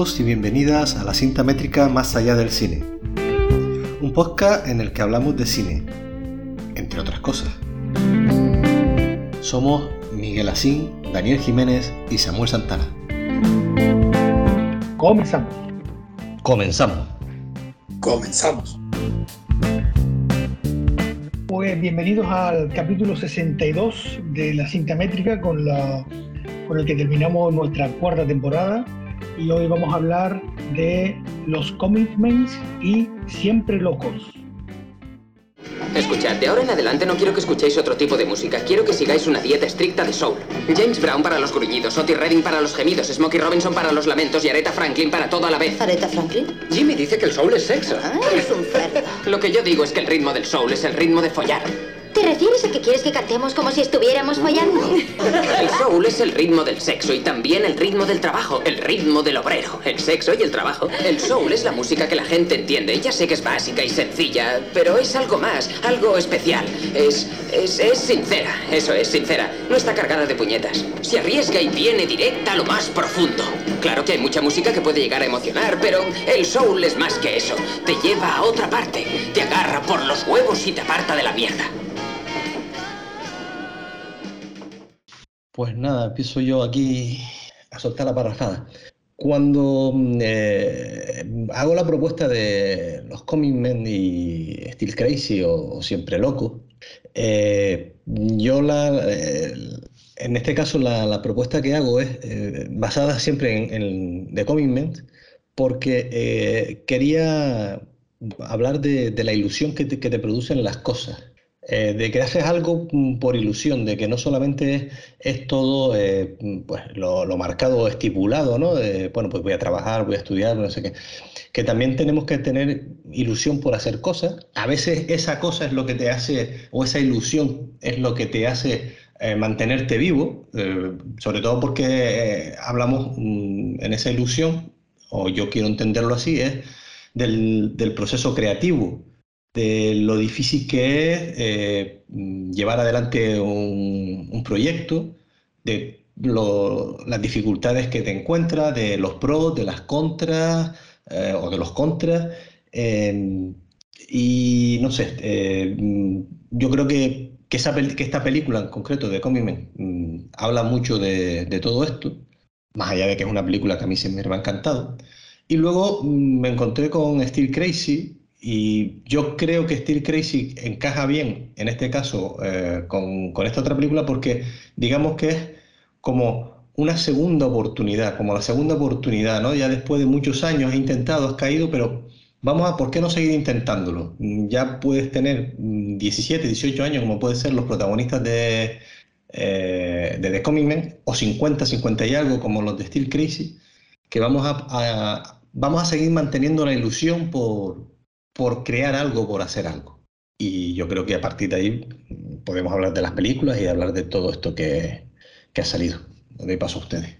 Bienvenidos y bienvenidas a la cinta métrica Más allá del cine. Un podcast en el que hablamos de cine, entre otras cosas. Somos Miguel Asín, Daniel Jiménez y Samuel Santana. Comenzamos. Comenzamos. Comenzamos. Pues bienvenidos al capítulo 62 de la cinta métrica con, la, con el que terminamos nuestra cuarta temporada y hoy vamos a hablar de los commitments y siempre locos. Escuchad, de ahora en adelante no quiero que escuchéis otro tipo de música. Quiero que sigáis una dieta estricta de soul. James Brown para los gruñidos, Otis Redding para los gemidos, Smokey Robinson para los lamentos y Aretha Franklin para todo a la vez. ¿Aretha Franklin? Jimmy dice que el soul es sexo. Ah, es un cerdo. Lo que yo digo es que el ritmo del soul es el ritmo de follar. ¿Te refieres a que quieres que cantemos como si estuviéramos follando? El soul es el ritmo del sexo y también el ritmo del trabajo, el ritmo del obrero, el sexo y el trabajo. El soul es la música que la gente entiende. Ya sé que es básica y sencilla, pero es algo más, algo especial. Es, es, es sincera, eso es sincera. No está cargada de puñetas. Se arriesga y viene directa a lo más profundo. Claro que hay mucha música que puede llegar a emocionar, pero el soul es más que eso. Te lleva a otra parte, te agarra por los huevos y te aparta de la mierda. Pues nada, empiezo yo aquí a soltar la parrafada. Cuando eh, hago la propuesta de los Comic Men y Still Crazy o, Siempre Loco, eh, yo la, eh, en este caso la, propuesta que hago es basada siempre en, The Comic Men porque quería hablar de, la ilusión que te producen las cosas. Eh, de que haces algo por ilusión, de que no solamente es, todo eh, pues, lo, lo, marcado o estipulado, ¿no? Bueno, pues voy a trabajar, voy a estudiar, no sé qué. Que también tenemos que tener ilusión por hacer cosas. A veces esa cosa es lo que te hace, o esa ilusión es lo que te hace eh, mantenerte vivo, sobre todo porque hablamos mm, en esa ilusión, o yo quiero entenderlo así, es del, del proceso creativo de lo difícil que es eh, llevar adelante un, proyecto, de las dificultades que te encuentras, de los pros, de las contras eh, o de los contras. Eh, y no sé, eh, yo creo que, que, esta película en concreto de Comic Man mm, habla mucho de, todo esto, más allá de que es una película que a mí siempre me ha encantado. Y luego me encontré con Steel Crazy, y yo creo que Steel Crazy encaja bien, en este caso, eh, con, con, esta otra película, porque digamos que es como una segunda oportunidad, como la segunda oportunidad, ¿no? Ya después de muchos años he intentado, has caído, pero vamos a, ¿por qué no seguir intentándolo? Ya puedes tener 17, 18 años, como pueden ser los protagonistas de, eh, de The Comic Man, o 50, 50 y algo, como los de Steel Crazy, que vamos a vamos a seguir manteniendo la ilusión por, por crear algo, por hacer algo. Y yo creo que a partir de ahí podemos hablar de las películas y hablar de todo esto que, que ha salido. ¿Dónde paso a ustedes?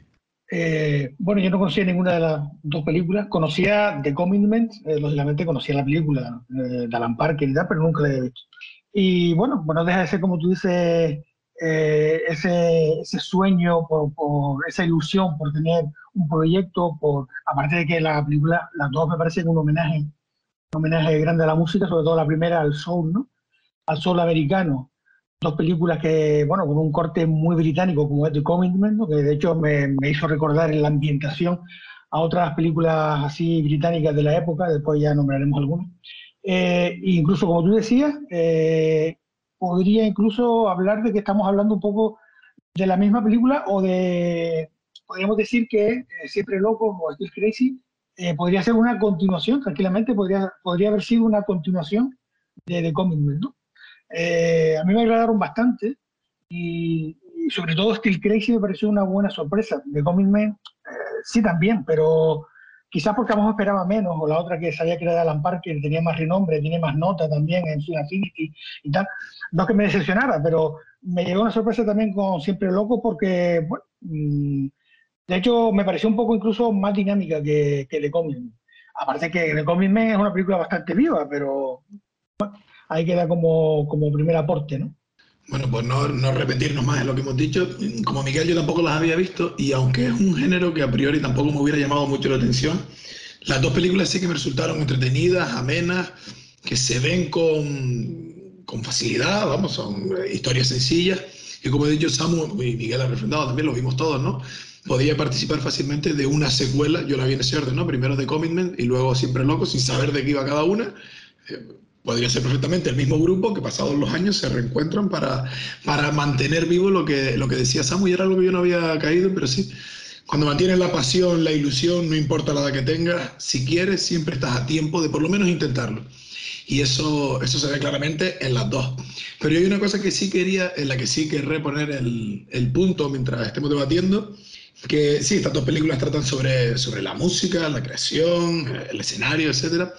Eh, bueno, yo no conocía ninguna de las dos películas. Conocía The Commitment, eh, lógicamente conocía la película eh, de Alan Parker y tal, pero nunca la había visto. Y bueno, bueno, deja de ser como tú dices, eh, ese, ese, sueño, por, por, esa ilusión por tener un proyecto, por aparte de que la película, las dos me parecen un homenaje un homenaje grande a la música, sobre todo la primera al soul, ¿no? Al soul americano. Dos películas que, bueno, con un corte muy británico como es The Commitment, ¿no? que de hecho me, me, hizo recordar en la ambientación a otras películas así británicas de la época, después ya nombraremos algunas. Eh, incluso, como tú decías, eh, podría incluso hablar de que estamos hablando un poco de la misma película o de, podríamos decir que eh, Siempre Loco o Still Crazy eh, podría ser una continuación, tranquilamente podría, podría haber sido una continuación de The Comic Man, ¿no? Eh, a mí me agradaron bastante y, y, sobre todo Steel Crazy me pareció una buena sorpresa. The Comic Man eh, sí también, pero quizás porque a lo mejor esperaba menos, o la otra que sabía que era Alan Parker, tenía más renombre, tiene más nota también en su Affinity y tal. No que me decepcionara, pero me llegó una sorpresa también con Siempre Loco porque, bueno, mmm, de hecho, me pareció un poco incluso más dinámica que, que The Comic. Aparte que The Comic Man es una película bastante viva, pero bueno, ahí queda como, como primer aporte, ¿no? Bueno, pues no, no, repetirnos más en lo que hemos dicho. Como Miguel, yo tampoco las había visto y aunque es un género que a priori tampoco me hubiera llamado mucho la atención, las dos películas sí que me resultaron entretenidas, amenas, que se ven con, con facilidad, vamos, son historias sencillas. Y como he dicho Samu y Miguel ha refrendado también, lo vimos todos, ¿no? Podía participar fácilmente de una secuela, yo la vi en ese orden, ¿no? Primero de Commitment y luego Siempre Loco, sin saber de qué iba cada una. Eh, podría ser perfectamente el mismo grupo que pasados los años se reencuentran para, para mantener vivo lo que, lo que decía Samu y era algo que yo no había caído, pero sí, cuando mantienes la pasión, la ilusión, no importa la edad que tengas, si quieres siempre estás a tiempo de por lo menos intentarlo. Y eso, eso se ve claramente en las dos. Pero hay una cosa que sí quería, en la que sí querré poner el, el punto mientras estemos debatiendo, que sí, estas dos películas tratan sobre, sobre la música, la creación, el escenario, etc.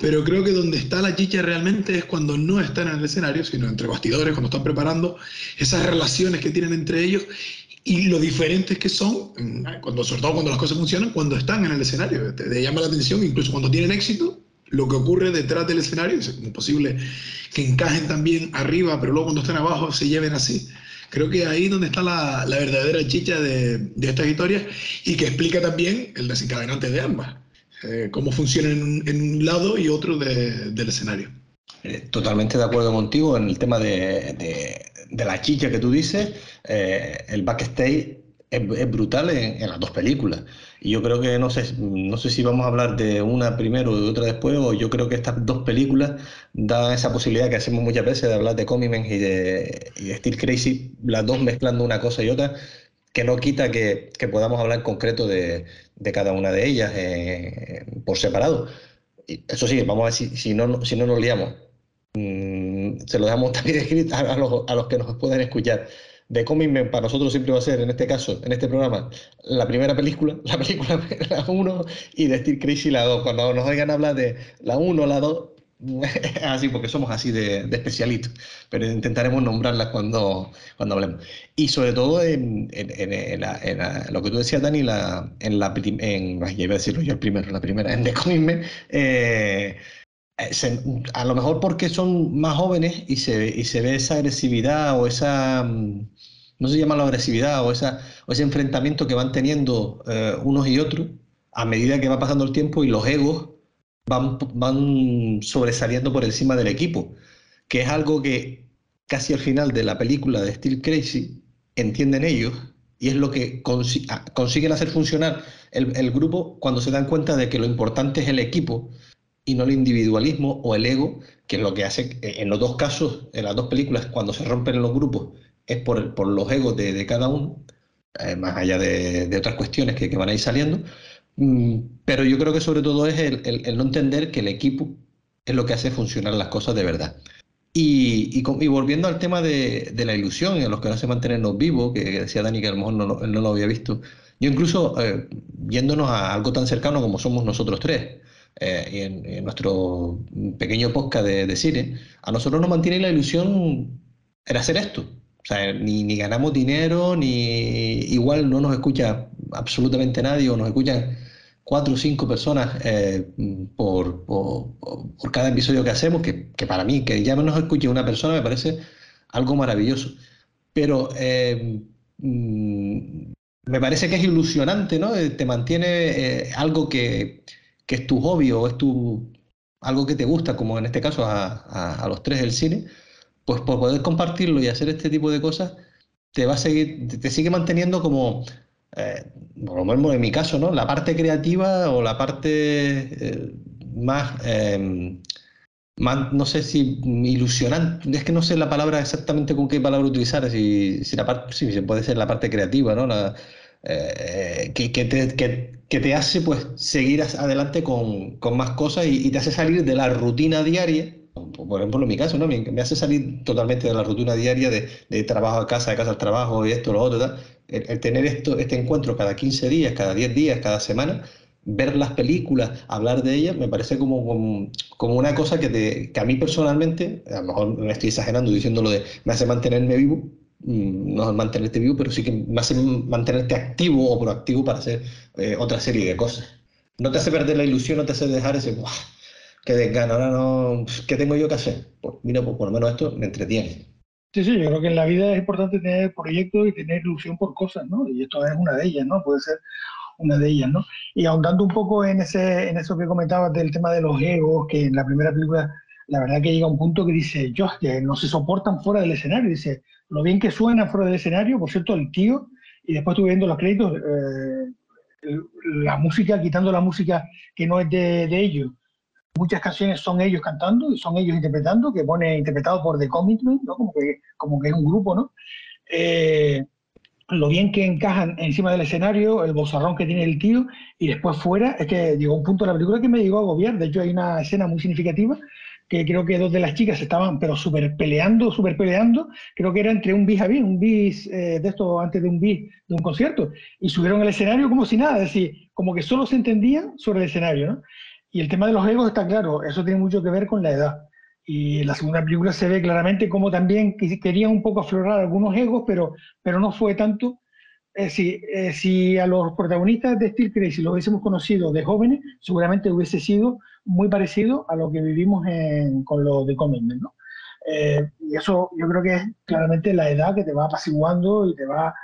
Pero creo que donde está la chicha realmente es cuando no están en el escenario, sino entre bastidores, cuando están preparando esas relaciones que tienen entre ellos y lo diferentes que son, cuando, sobre todo cuando las cosas funcionan, cuando están en el escenario. Te, llama la atención, incluso cuando tienen éxito, lo que ocurre detrás del escenario, es imposible que encajen también arriba, pero luego cuando están abajo se lleven así. Creo que ahí donde está la, la verdadera chicha de, de, estas historias y que explica también el desencadenante de ambas, eh, cómo funcionan en un, lado y otro de, del escenario. Eh, totalmente de acuerdo contigo en el tema de, de, de la chicha que tú dices. Eh, el backstage es, es brutal en, las dos películas. Y yo creo que no sé, no sé si vamos a hablar de una primero o de otra después, o yo creo que estas dos películas dan esa posibilidad que hacemos muchas veces de hablar de Comic y de, y de Steel Crazy, las dos mezclando una cosa y otra, que no quita que, que podamos hablar en concreto de, de, cada una de ellas eh, por separado. Eso sí, vamos a ver si, si, no, si no nos liamos. Mm, se lo damos también escrito a, a, los, a los que nos puedan escuchar de Comic para nosotros siempre va a ser, en este caso, en este programa, la primera película, la película la 1 y de Steel Crazy la 2. Cuando nos oigan hablar de la 1 o la 2, así porque somos así de, de, especialistas, pero intentaremos nombrarlas cuando, cuando hablemos. Y sobre todo en, en, en, en la, la, lo que tú decías, Dani, la, en la en, ya iba a decirlo yo el primero, la primera, en The Comic eh, se, a lo mejor porque son más jóvenes y se, y se ve esa agresividad o esa no se llama la agresividad o, ese enfrentamiento que van teniendo eh, unos y otros a medida que va pasando el tiempo y los egos van, sobresaliendo por encima del equipo, que es algo que casi al final de la película de Steel Crazy entienden ellos y es lo que consi consiguen hacer funcionar el, el, grupo cuando se dan cuenta de que lo importante es el equipo y no el individualismo o el ego, que es lo que hace en los dos casos, en las dos películas, cuando se rompen los grupos es por, por los egos de, de cada uno, eh, más allá de, de, otras cuestiones que, que, van a ir saliendo. Mm, pero yo creo que sobre todo es el, el, el, no entender que el equipo es lo que hace funcionar las cosas de verdad. Y, y, y volviendo al tema de, de, la ilusión a los que no hace mantenernos vivos, que, decía Dani que a lo mejor no, no, no lo había visto, yo incluso eh, yéndonos a algo tan cercano como somos nosotros tres, eh, y en, en, nuestro pequeño podcast de, de cine, a nosotros nos mantiene la ilusión en hacer esto, sea, ni, ganamos dinero, ni igual no nos escucha absolutamente nadie, o nos escuchan cuatro o cinco personas eh, por, por, por, cada episodio que hacemos, que, que, para mí, que ya no nos escuche una persona me parece algo maravilloso. Pero eh, mm, me parece que es ilusionante, ¿no? Eh, te mantiene algo que, que, es tu hobby o es tu, algo que te gusta, como en este caso a, a los tres del cine pues por poder compartirlo y hacer este tipo de cosas, te va a seguir, te sigue manteniendo como, eh, por lo menos en mi caso, ¿no? La parte creativa o la parte eh, más, eh, más, no sé si ilusionante, es que no sé la palabra exactamente con qué palabra utilizar, si, si la parte, sí, puede ser la parte creativa, ¿no? La, eh, que, te, que, te, hace pues seguir adelante con, con más cosas y te hace salir de la rutina diaria por ejemplo, en mi caso, ¿no? Me, me, hace salir totalmente de la rutina diaria de, de, trabajo a casa, de casa al trabajo y esto, lo otro. El, el, tener esto, este encuentro cada 15 días, cada 10 días, cada semana, ver las películas, hablar de ellas, me parece como, como, como una cosa que, te, que, a mí personalmente, a lo mejor me estoy exagerando diciéndolo de me hace mantenerme vivo, mm, no mantenerte vivo, pero sí que me hace mantenerte activo o proactivo para hacer eh, otra serie de cosas. No te hace perder la ilusión, no te hace dejar ese... ¡buah! Que desgana, ahora no, ¿qué tengo yo que hacer? Pues mira, pues por lo menos esto me entretiene. Sí, sí, yo creo que en la vida es importante tener proyectos y tener ilusión por cosas, ¿no? Y esto es una de ellas, ¿no? Puede ser una de ellas, ¿no? Y ahondando un poco en, ese, en eso que comentabas del tema de los egos, que en la primera película, la verdad que llega un punto que dice, yo, que no se soportan fuera del escenario, dice, lo bien que suena fuera del escenario, por cierto, el tío, y después estuve viendo los créditos, eh, la música, quitando la música que no es de, de ellos, muchas canciones son ellos cantando y son ellos interpretando, que pone interpretado por The Commitment, ¿no? como, que, como que es un grupo, ¿no? Eh, lo bien que encajan encima del escenario, el bozarrón que tiene el tío, y después fuera, es que llegó un punto de la película que me llegó a agobiar. De hecho, hay una escena muy significativa que creo que dos de las chicas estaban, pero súper peleando, súper peleando. Creo que era entre un bis a bis, un bis eh, de esto antes de un bis de un concierto, y subieron al escenario como si nada, es decir, como que solo se entendían sobre el escenario, ¿no? Y el tema de los egos está claro, eso tiene mucho que ver con la edad. Y en la segunda película se ve claramente cómo también querían un poco aflorar algunos egos, pero, pero no fue tanto. Eh, si, eh, si a los protagonistas de Steel Crazy lo hubiésemos conocido de jóvenes, seguramente hubiese sido muy parecido a lo que vivimos con los de Commitment, ¿no? Eh, y eso yo creo que es claramente la edad que te va apaciguando y te va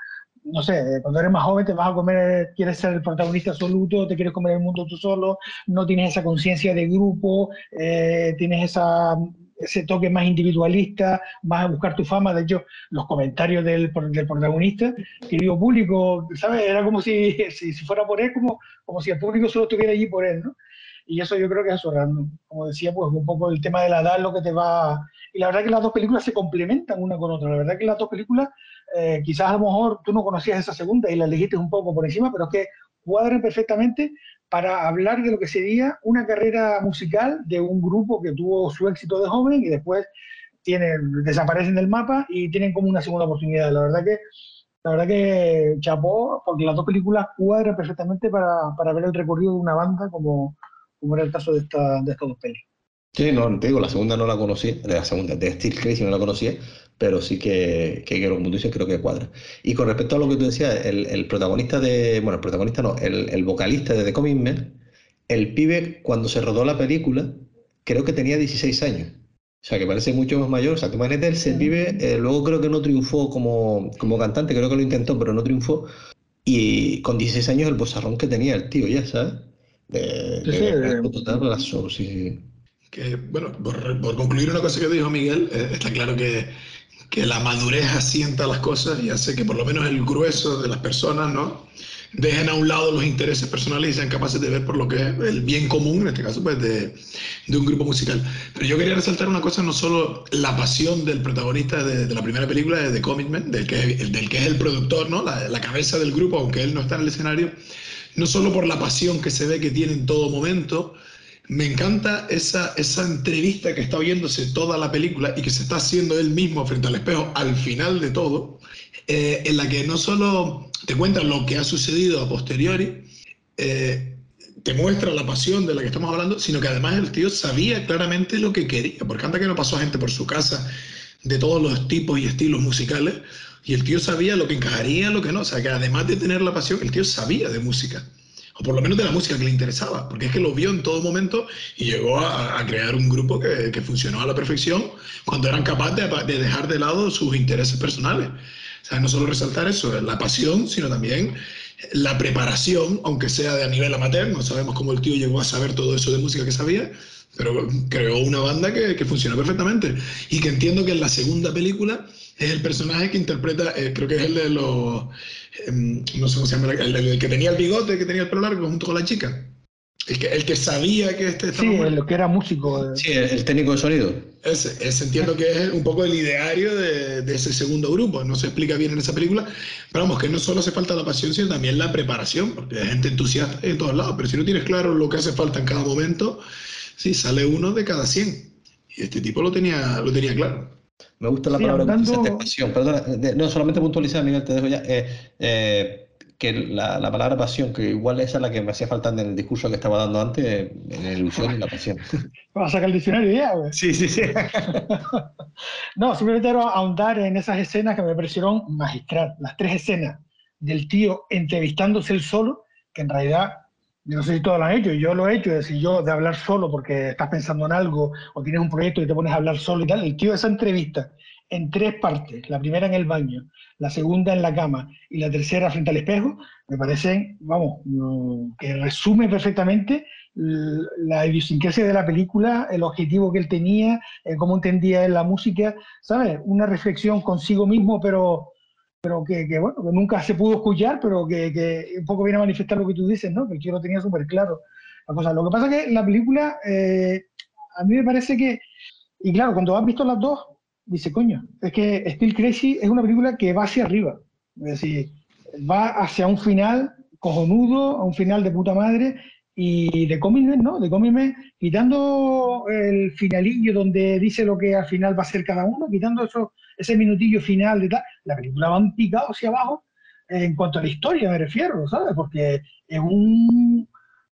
no sé, cuando eres más joven te vas a comer, quieres ser el protagonista absoluto, te quieres comer el mundo tú solo, no tienes esa conciencia de grupo, eh, tienes esa, ese toque más individualista, vas a buscar tu fama. De hecho, los comentarios del, del protagonista, querido público, ¿sabes? Era como si, si, fuera por él, como, como si el público solo estuviera allí por él, ¿no? Y eso yo creo que es eso, como decía, pues un poco el tema de la edad, lo que te va... Y la verdad que las dos películas se complementan una con otra. La verdad que las dos películas eh, quizás a lo mejor tú no conocías esa segunda y la elegiste un poco por encima, pero es que cuadran perfectamente para hablar de lo que sería una carrera musical de un grupo que tuvo su éxito de joven y después tienen, desaparecen del mapa y tienen como una segunda oportunidad. La verdad que, la verdad que chapó, porque las dos películas cuadran perfectamente para, para ver el recorrido de una banda como, como era el caso de, esta, de estas dos películas. Sí, no, te digo, la segunda no la conocí, la segunda de Steel Crazy no la conocía, pero sí que, que, que dices, creo que cuadra. Y con respecto a lo que tú decías, el, el protagonista de, bueno, el protagonista no, el, el vocalista de The Coming Men, el pibe cuando se rodó la película, creo que tenía 16 años. O sea, que parece mucho más mayor. O sea, tú imagínate, ese pibe, eh, luego creo que no triunfó como, como cantante, creo que lo intentó, pero no triunfó. Y con 16 años el bozarrón que tenía el tío, ya, ¿sabes? De, sí, de, de, sí, sí que, bueno, por, concluir una cosa que dijo Miguel, eh, está claro que, que, la madurez asienta las cosas y hace que por lo menos el grueso de las personas, ¿no? Dejen a un lado los intereses personales y sean capaces de ver por lo que es el bien común, en este caso, pues de, de un grupo musical. Pero yo quería resaltar una cosa, no solo la pasión del protagonista de, de la primera película, de The Commitment, del que, del que es el productor, ¿no? La, la cabeza del grupo, aunque él no está en el escenario, no solo por la pasión que se ve que tiene en todo momento, me encanta esa, esa entrevista que está oyéndose toda la película y que se está haciendo él mismo frente al espejo al final de todo, eh, en la que no solo te cuenta lo que ha sucedido a posteriori, eh, te muestra la pasión de la que estamos hablando, sino que además el tío sabía claramente lo que quería, porque anda que no pasó gente por su casa de todos los tipos y estilos musicales, y el tío sabía lo que encajaría, lo que no, o sea que además de tener la pasión, el tío sabía de música o por lo menos de la música que le interesaba, porque es que lo vio en todo momento y llegó a, crear un grupo que, que, funcionó a la perfección cuando eran capaces de, dejar de lado sus intereses personales. Sea, no solo resaltar eso, la pasión, sino también la preparación, aunque sea de a nivel amateur, no sabemos cómo el tío llegó a saber todo eso de música que sabía, pero creó una banda que, que funcionó perfectamente y que entiendo que en la segunda película es el personaje que interpreta, eh, creo que es el de los, em, no sé cómo se llama, el, que tenía el bigote, que tenía el pelo largo junto con la chica. El que, el que sabía que este Sí, el que era músico. Sí, el, técnico de sonido. Ese, ese, entiendo que es un poco el ideario de, de, ese segundo grupo. No se explica bien en esa película, pero vamos, que no solo hace falta la pasión, sino también la preparación, porque hay gente entusiasta en todos lados, pero si no tienes claro lo que hace falta en cada momento, sí, sale uno de cada 100. Y este tipo lo tenía, lo tenía claro. Me gusta la palabra hablando... pasión. Perdona, no solamente puntualizar, Miguel, te dejo ya. Eh, eh, que la, la, palabra pasión, que igual esa es la que me hacía falta en el discurso que estaba dando antes, en la ilusión y la pasión. ¿Vas a sacar el diccionario ya, güey? Sí, sí, sí. no, simplemente quiero ahondar en esas escenas que me parecieron magistral. Las tres escenas del tío entrevistándose él solo, que en realidad yo no sé si todos lo han hecho, yo lo he hecho, es decir, yo de hablar solo porque estás pensando en algo o tienes un proyecto y te pones a hablar solo y tal. El tío, esa entrevista en tres partes, la primera en el baño, la segunda en la cama y la tercera frente al espejo, me parecen, vamos, que resume perfectamente la idiosincrasia de la película, el objetivo que él tenía, eh, cómo entendía él la música, ¿sabes? Una reflexión consigo mismo, pero, pero que, bueno, que nunca se pudo escuchar, pero que, un poco viene a manifestar lo que tú dices, ¿no? Que yo lo tenía súper claro. La cosa. Lo que pasa es que la película, eh, a mí me parece que, y claro, cuando has visto las dos, dice, coño, es que Still Crazy es una película que va hacia arriba. Es decir, va hacia un final cojonudo, a un final de puta madre, y de cómics, ¿no? De cómics, quitando el finalillo donde dice lo que al final va a ser cada uno, quitando eso, ese minutillo final de tal, la película va un picado hacia abajo en cuanto a la historia, me refiero, ¿sabes? Porque es un,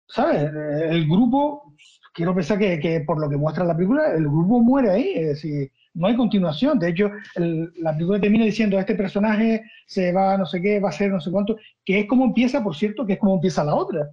¿sabes? El grupo, quiero pensar que, que por lo que muestra la película, el grupo muere ahí, es decir, no hay continuación. De hecho, la película termina diciendo, este personaje se va, no sé qué, va a ser no sé cuánto, que es como empieza, por cierto, que es como empieza la otra.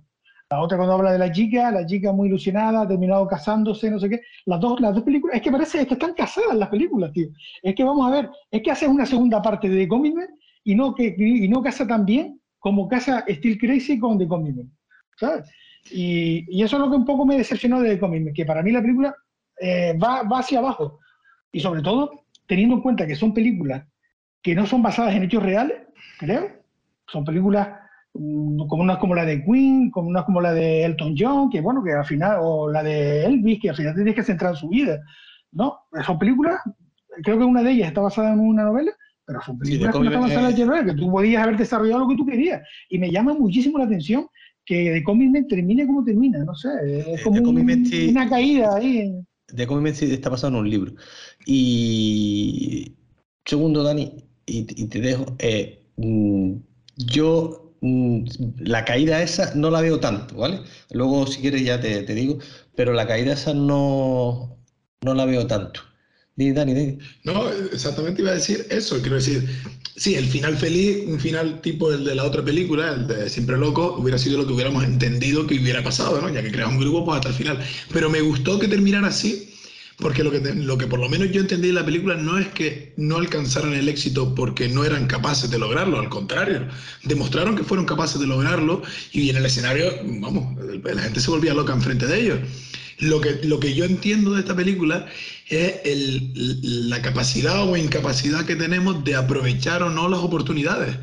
La otra cuando habla de la chica, la chica muy ilusionada, ha terminado casándose, no sé qué. Las dos, las dos películas, es que parece que están casadas las películas, tío. Es que vamos a ver, es que hace una segunda parte de The Commitment y no, que, y no casa tan bien como casa Still Crazy con The Commitment. ¿Sabes? Y, y, eso es lo que un poco me decepcionó de The Commitment, que para mí la película eh, va, va hacia abajo. Y sobre todo, teniendo en cuenta que son películas que no son basadas en hechos reales, creo. Son películas Mm, como una como la de Queen, como una como la de Elton John, que bueno, que al final, o la de Elvis, que al final tienes que centrar en su vida. ¿No? Son películas, creo que una de ellas está basada en una novela, pero son películas que no están basadas en novela, que tú podías haber desarrollado lo que tú querías. Y me llama muchísimo la atención que de Comic termine como termina, no sé, es como una caída ahí. De Comic está basado en un libro. Y segundo, Dani, y, te dejo, eh, mm, yo Mm, la caída esa no la veo tanto, ¿vale? Luego, si quieres, ya te, digo, pero la caída esa no, no la veo tanto. No, exactamente iba a decir eso. Quiero decir, sí, el final feliz, un final tipo el de la otra película, el de Siempre Loco, hubiera sido lo que hubiéramos entendido que hubiera pasado, ¿no? Ya que creas un grupo, pues hasta el final. Pero me gustó que terminara así, porque lo que, lo que por lo menos yo entendí en la película no es que no alcanzaran el éxito porque no eran capaces de lograrlo, al contrario, demostraron que fueron capaces de lograrlo y en el escenario, vamos, la gente se volvía loca enfrente de ellos. Lo que, lo que yo entiendo de esta película es el, la capacidad o incapacidad que tenemos de aprovechar o no las oportunidades.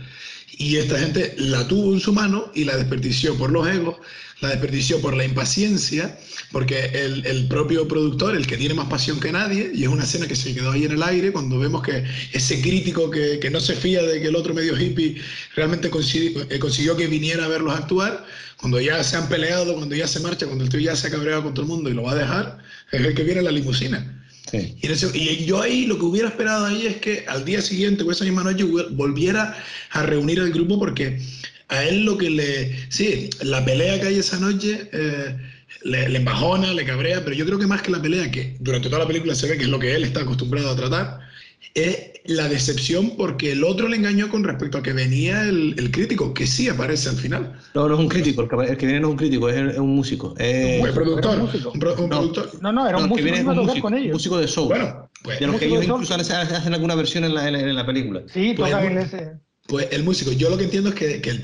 Y esta gente la tuvo en su mano y la desperdició por los egos, la desperdició por la impaciencia, porque el, el, propio productor, el que tiene más pasión que nadie, y es una escena que se quedó ahí en el aire, cuando vemos que ese crítico que, que no se fía de que el otro medio hippie realmente consiguió, eh, consiguió, que viniera a verlos actuar, cuando ya se han peleado, cuando ya se marcha, cuando el tío ya se ha cabreado con todo el mundo y lo va a dejar, es el que viene en la limusina. Y, y, yo ahí lo que hubiera esperado ahí es que al día siguiente o esa misma noche volviera a reunir al grupo porque a él lo que le... Sí, la pelea que hay esa noche eh, le, le, embajona, le cabrea, pero yo creo que más que la pelea, que durante toda la película se ve que es lo que él está acostumbrado a tratar, es la decepción porque el otro le engañó con respecto a que venía el, crítico, que sí aparece al final. No, no es un crítico, el que, viene no es un crítico, es, un músico. un productor. Un, productor. No, no, era un músico, viene un músico, con ellos. músico de show. Bueno, pues, de los que ellos incluso hacen, alguna versión en la, en, la película. Sí, pues, ese. Pues el músico, yo lo que entiendo es que, que el,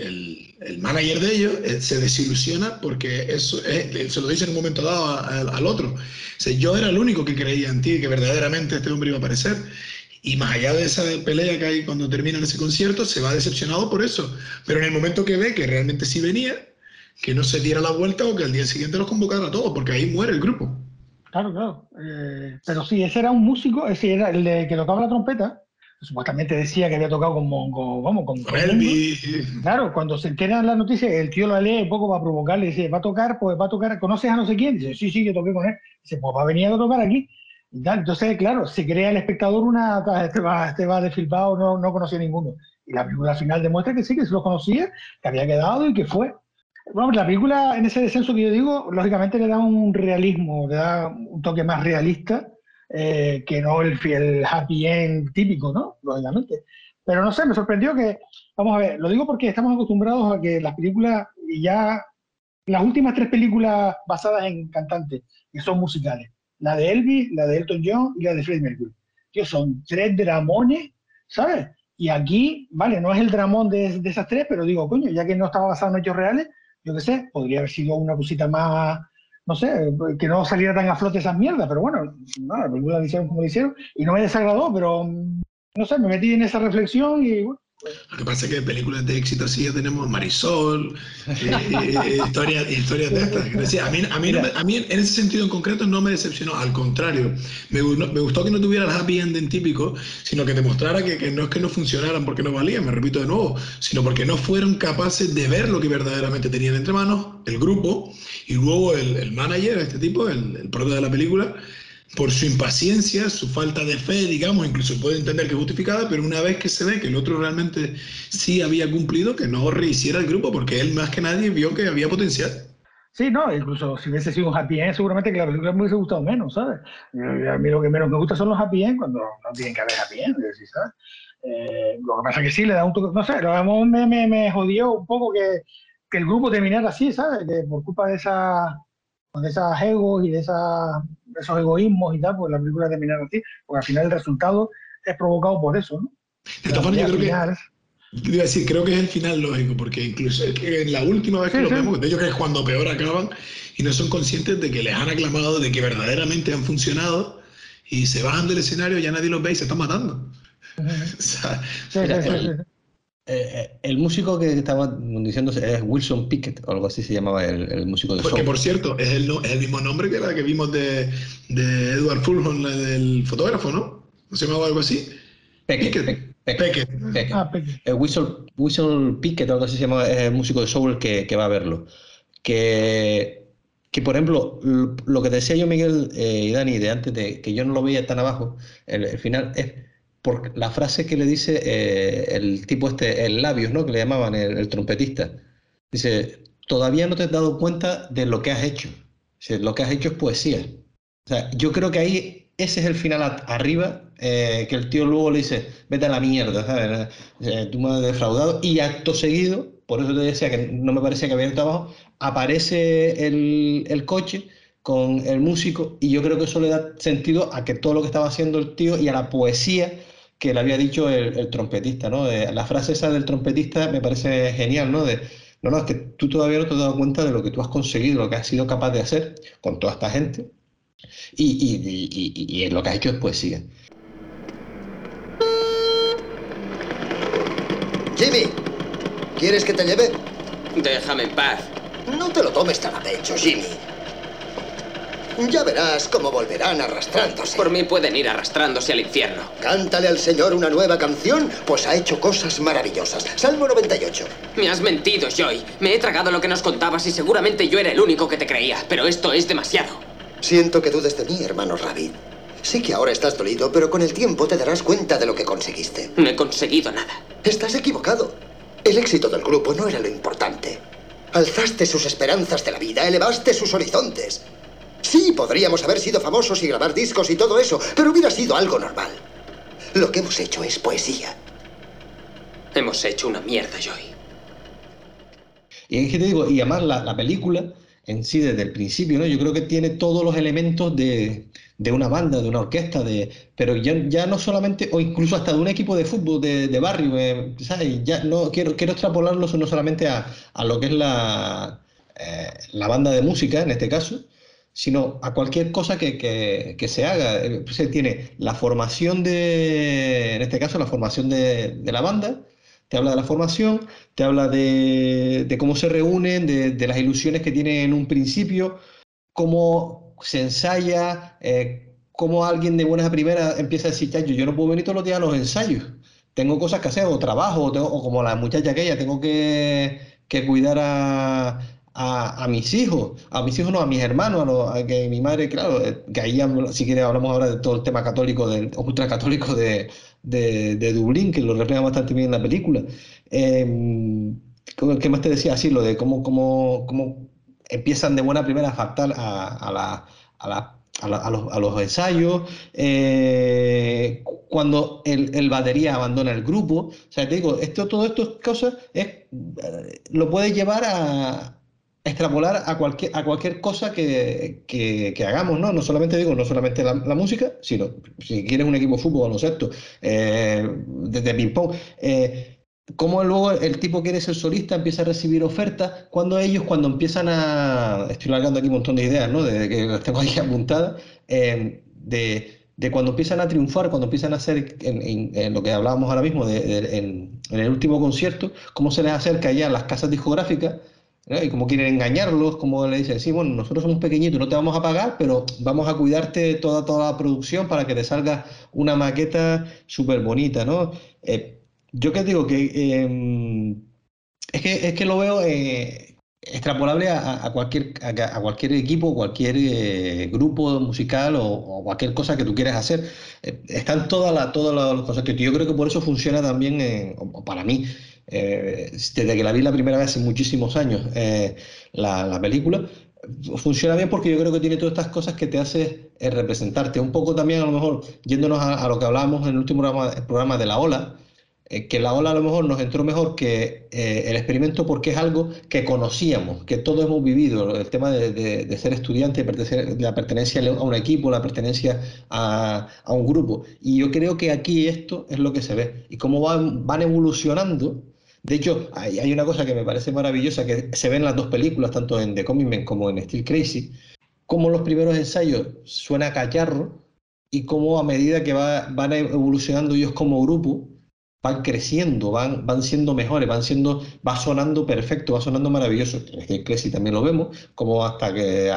el, el, manager de ellos eh, se desilusiona porque eso eh, se lo dice en un momento dado al otro. O sea, yo era el único que creía en ti, que verdaderamente este hombre iba a aparecer. Y más allá de esa pelea que hay cuando terminan ese concierto, se va decepcionado por eso. Pero en el momento que ve que realmente sí venía, que no se diera la vuelta o que al día siguiente los convocara a todos, porque ahí muere el grupo. Claro, claro. Eh, pero sí, ese era un músico, ese era el de que tocaba la trompeta, supuestamente decía que había tocado con, con, ¿cómo? con, Claro, cuando se enteran las noticias, el tío lo lee un poco para provocarle, dice, va a tocar, pues va a tocar, ¿conoces a no sé quién? Dice, sí, sí, yo toqué con él. Dice, pues va a venir a tocar aquí. Entonces, claro, se crea el espectador una, este va, este va desfilpado, no, no conocía ninguno. Y la película al final demuestra que sí, que se lo conocía, que había quedado y que fue. Bueno, la película, en ese descenso que yo digo, lógicamente le da un realismo, le da un toque más realista, eh, que no el, el happy end típico, ¿no? Lógicamente. Pero no sé, me sorprendió que, vamos a ver, lo digo porque estamos acostumbrados a que las películas, ya las últimas tres películas basadas en cantantes, que son musicales, la de Elvis, la de Elton John y la de Freddie Mercury. que son tres dramones, ¿sabes? Y aquí, vale, no es el dramón de, de, esas tres, pero digo, coño, ya que no estaba basado en hechos reales, yo qué sé, podría haber sido una cosita más, no sé, que no saliera tan a flote esas mierdas, pero bueno, no, la hicieron como la hicieron y no me desagradó, pero no sé, me metí en esa reflexión y bueno, lo que pasa es que películas de éxito así ya tenemos Marisol, eh, eh, historias, historias de estas. a, mí, a, mí a, mí, en ese sentido en concreto no me decepcionó, al contrario, me, me gustó que no tuviera el happy ending típico, sino que demostrara que, que, no es que no funcionaran porque no valían, me repito de nuevo, sino porque no fueron capaces de ver lo que verdaderamente tenían entre manos, el grupo, y luego el, el manager, este tipo, el, el prota de la película, por su impaciencia, su falta de fe, digamos, incluso puede entender que es justificada, pero una vez que se ve que el otro realmente sí había cumplido, que no rehiciera el grupo, porque él más que nadie vio que había potencial. Sí, no, incluso si hubiese sido un happy end, seguramente que la película me hubiese gustado menos, ¿sabes? A mí lo que menos me gusta son los happy end cuando no tienen que haber happy end, ¿sabes? Eh, lo que pasa es que sí, le da un toque, no sé, lo me, me, me jodió un poco que, que el grupo terminara así, ¿sabes? Que por culpa de esa de esas egos y de, esos egoísmos y tal, pues la película termina así, porque al final el resultado es provocado por eso, ¿no? De todas formas, yo creo que, iba a decir, creo que es el final lógico, porque incluso en la última vez que lo vemos, de ellos que es cuando peor acaban y no son conscientes de que les han aclamado, de que verdaderamente han funcionado y se bajan del escenario, ya nadie los ve y se están matando. o sea, eh, el músico que estaba diciendo es Wilson Pickett, o algo así se llamaba el, músico de Porque, por cierto, es el, el, mismo nombre que la que vimos de, de Edward Fulham, del fotógrafo, ¿no? ¿No se llamaba algo así? Pickett. Pickett. Ah, eh, Wilson, Pickett, algo así se llamaba, es el músico de soul que, que va a verlo. Que, que, por ejemplo, lo que te decía yo, Miguel y Dani, de antes de que yo no lo veía tan abajo, el final es por la frase que le dice eh, el tipo este, el labios, ¿no? Que le llamaban el, trompetista. Dice, todavía no te has dado cuenta de lo que has hecho. Dice, lo que has hecho es poesía. O sea, yo creo que ahí ese es el final arriba, eh, que el tío luego le dice, vete a la mierda, ¿sabes? Eh, tú me has defraudado. Y acto seguido, por eso te decía que no me parecía que había el abajo, aparece el, el coche con el músico y yo creo que eso le da sentido a que todo lo que estaba haciendo el tío y a la poesía que le había dicho el, trompetista, ¿no? la frase esa del trompetista me parece genial, ¿no? De, no, no, es que tú todavía no te has dado cuenta de lo que tú has conseguido, lo que has sido capaz de hacer con toda esta gente y, y, lo que has hecho es poesía. Jimmy, ¿quieres que te lleve? Déjame en paz. No te lo tomes tan a pecho, Jimmy. Ya verás cómo volverán arrastrándose. Por mí pueden ir arrastrándose al infierno. Cántale al Señor una nueva canción, pues ha hecho cosas maravillosas. Salmo 98. Me has mentido, Joy. Me he tragado lo que nos contabas y seguramente yo era el único que te creía, pero esto es demasiado. Siento que dudes de mí, hermano Rabbit. Sé que ahora estás dolido, pero con el tiempo te darás cuenta de lo que conseguiste. No he conseguido nada. Estás equivocado. El éxito del grupo no era lo importante. Alzaste sus esperanzas de la vida, elevaste sus horizontes. Sí, podríamos haber sido famosos y grabar discos y todo eso, pero hubiera sido algo normal. Lo que hemos hecho es poesía. Hemos hecho una mierda, Joy. Y es que te digo, y además la, película en sí desde el principio, ¿no? Yo creo que tiene todos los elementos de, una banda, de una orquesta, de, pero ya, ya, no solamente, o incluso hasta de un equipo de fútbol de, barrio, eh, ¿sabes? Ya no quiero, quiero extrapolarlo no solamente a, lo que es la, eh, la banda de música, en este caso, sino a cualquier cosa que, se haga. Eh, se tiene la formación de, en este caso, la formación de, la banda, te habla de la formación, te habla de, cómo se reúnen, de, las ilusiones que tienen en un principio, cómo se ensaya, eh, cómo alguien de buenas a primeras empieza a decir, yo, yo no puedo venir todos los días a los ensayos, tengo cosas que hacer, o trabajo, o, como la muchacha aquella, tengo que, que cuidar a, a, mis hijos, a mis hijos no, a mis hermanos, a, que mi madre, claro, eh, que ahí si quieres hablamos ahora de todo el tema católico, del ultracatólico de, de, de Dublín, que lo refleja bastante bien en la película. Eh, ¿Qué más te decía? Así, lo de cómo, cómo, cómo empiezan de buena primera a faltar a, la, a, los, a, los, ensayos, eh, cuando el, el, batería abandona el grupo. O sea, te digo, esto, todo esto cosas es, lo puedes llevar a, extrapolar a cualquier, a cualquier cosa que, que, hagamos, ¿no? No solamente digo, no solamente la, música, sino si quieres un equipo de fútbol, baloncesto, eh, desde ping-pong. Eh, cómo luego el tipo quiere ser solista, empieza a recibir ofertas, cuando ellos, cuando empiezan a, estoy largando aquí un montón de ideas, ¿no? De, que las tengo aquí apuntadas, eh, de, de, cuando empiezan a triunfar, cuando empiezan a hacer, en, lo que hablábamos ahora mismo, de, en, el último concierto, cómo se les acerca ya a las casas discográficas, y cómo quieren engañarlos, como le dicen, sí, bueno, nosotros somos pequeñitos, no te vamos a pagar, pero vamos a cuidarte toda, toda la producción para que te salga una maqueta súper bonita, ¿no? Eh, yo que digo que em, es que es que lo veo eh, extrapolable a, cualquier a, cualquier equipo, cualquier eh, grupo musical o, cualquier cosa que tú quieras hacer. Eh, están todas las todas las cosas que yo creo que por eso funciona también para mí. Desde que la vi la primera vez hace muchísimos años, la, la película, funciona bien porque yo creo que tiene todas estas cosas que te hace representarte. Un poco también, a lo mejor, yéndonos a, lo que hablábamos en el último programa, programa de la ola, eh, que la ola a lo mejor nos entró mejor que eh, el experimento porque es algo que conocíamos, que todos hemos vivido, el tema de, ser estudiante, de la pertenencia a un equipo, la pertenencia a, un grupo. Y yo creo que aquí esto es lo que se ve. Y cómo van, van evolucionando. De hecho, hay, una cosa que me parece maravillosa, que se ve en las dos películas, tanto en The Coming Men como en Steel Crazy, cómo los primeros ensayos suena cacharro y cómo a medida que va, van evolucionando ellos como grupo, van creciendo, van, van siendo mejores, van siendo, va sonando perfecto, va sonando maravilloso. que Crazy también lo vemos, como hasta que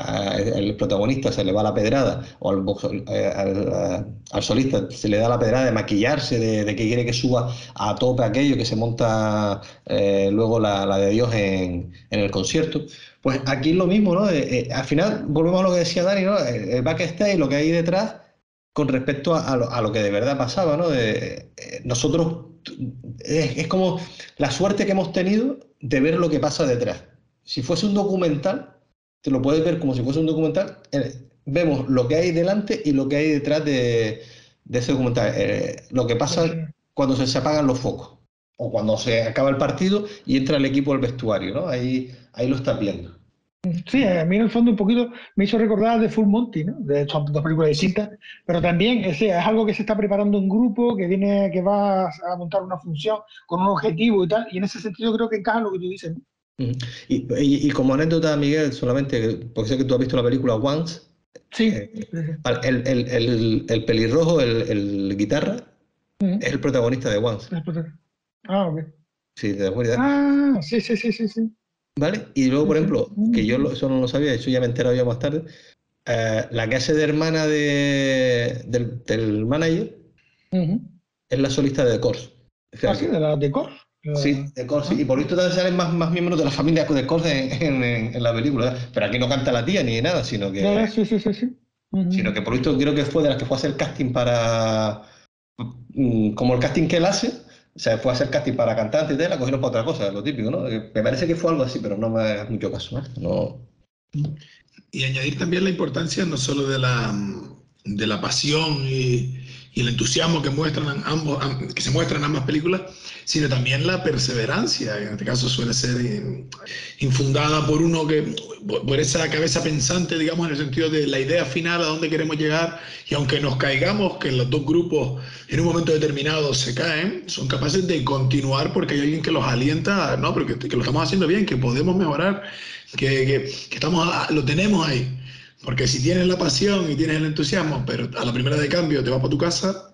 el protagonista se le va la pedrada, o al, eh, solista se le da la pedrada de maquillarse, de, que quiere que suba a tope aquello, que se monta eh, luego la, de Dios en, el concierto. Pues aquí es lo mismo, ¿no? Eh, al final, volvemos a lo que decía Dani, ¿no? El backstage, lo que hay detrás, con respecto a, lo, que de verdad pasaba, ¿no? nosotros es, como la suerte que hemos tenido de ver lo que pasa detrás. Si fuese un documental, te lo puedes ver como si fuese un documental, eh, vemos lo que hay delante y lo que hay detrás de, ese documental. Eh, lo que pasa cuando se, apagan los focos o cuando se acaba el partido y entra el equipo al vestuario, ¿no? Ahí, ahí lo estás viendo. Sí, a mí en el fondo un poquito me hizo recordar de Full Monty, ¿no? De hecho, dos películas distintas, pero también es, es algo que se está preparando un grupo, que viene, que va a montar una función con un objetivo y tal, y en ese sentido creo que encaja lo que tú dices. Y, como anécdota, Miguel, solamente, porque sé que tú has visto la película Once, sí. Eh, el, el, el, pelirrojo, el, guitarra, es el protagonista de Once. Ah, ok. Sí, ¿te acuerdas? Ah, sí, sí, sí, sí. sí. ¿Vale? Y luego, por ejemplo, que yo eso no lo sabía, eso ya me enterado ya más tarde, eh, la que hace de hermana de, del, manager es la solista de The Course. ¿Ah, sí? ¿De la de Course? Sí, de Course, y por visto también salen más, más miembros de la familia de Course en, en, la película, pero aquí no canta la tía ni nada, sino que... Sí, sí, sí, sí. Sino que por visto creo que fue de las que fue a hacer casting para... Mm, como el casting que él hace, o sea, fue a hacer casting para cantante y tal, la cogieron para otra cosa, lo típico, ¿no? Me parece que fue algo así, pero no me hagas mucho caso, ¿no? Y añadir también la importancia no solo de la, de la pasión y, y el entusiasmo que muestran ambos, que se muestran ambas películas, sino también la perseverancia, en este caso suele ser infundada por uno que, por esa cabeza pensante, digamos, en el sentido de la idea final a dónde queremos llegar, y aunque nos caigamos, que los dos grupos en un momento determinado se caen, son capaces de continuar porque hay alguien que los alienta, no, pero que, lo estamos haciendo bien, que podemos mejorar, que, que, que estamos, lo tenemos ahí. Porque si tienes la pasión y tienes el entusiasmo, pero a la primera de cambio te vas para tu casa,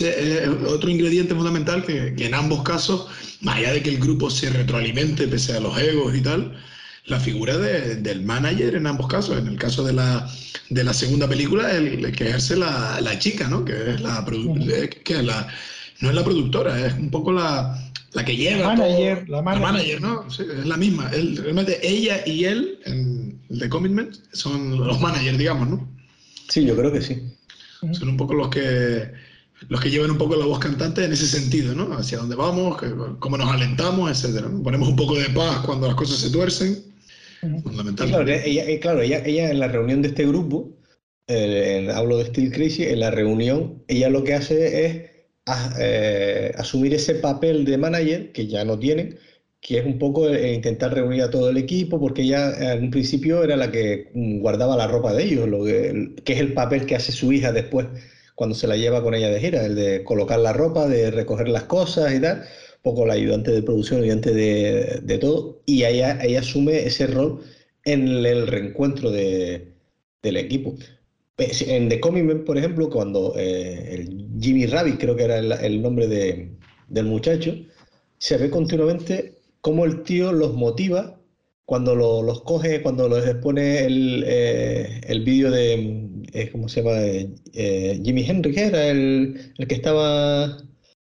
es otro ingrediente fundamental que, en ambos casos, más allá de que el grupo se retroalimente pese a los egos y tal, la figura del manager en ambos casos. En el caso de la, de la segunda película, el, que ejerce la, la, chica, ¿no? Que es la, que es la, no es la productora, es un poco la, la que lleva. La manager, la manager. ¿no? es la misma. realmente ella y él, en el de Commitment, son los managers, digamos, ¿no? Sí, yo creo que sí. Son un poco los que los que llevan un poco la voz cantante en ese sentido, ¿no? Hacia dónde vamos, cómo nos alentamos, etcétera. Ponemos un poco de paz cuando las cosas se tuercen. Fundamental. Claro, ella, eh, claro ella, ella, en la reunión de este grupo, hablo de Steel Crazy, en la reunión, ella lo que hace es eh, asumir ese papel de manager que ya no tienen que es un poco eh, intentar reunir a todo el equipo, porque ella en un principio era la que mm, guardaba la ropa de ellos, lo que, que es el papel que hace su hija después cuando se la lleva con ella de gira, el de colocar la ropa, de recoger las cosas y tal, un poco la ayudante de producción, ayudante de, de todo, y ella, ella asume ese rol en el reencuentro de, del equipo. En The Comic Man, por ejemplo, cuando eh, Jimmy Rabbit, creo que era el, el nombre de, del muchacho, se ve continuamente cómo el tío los motiva cuando lo, los coge, cuando les pone el, eh, el vídeo de, eh, ¿cómo se llama? Eh, Jimmy Henry, que era el, el, que estaba...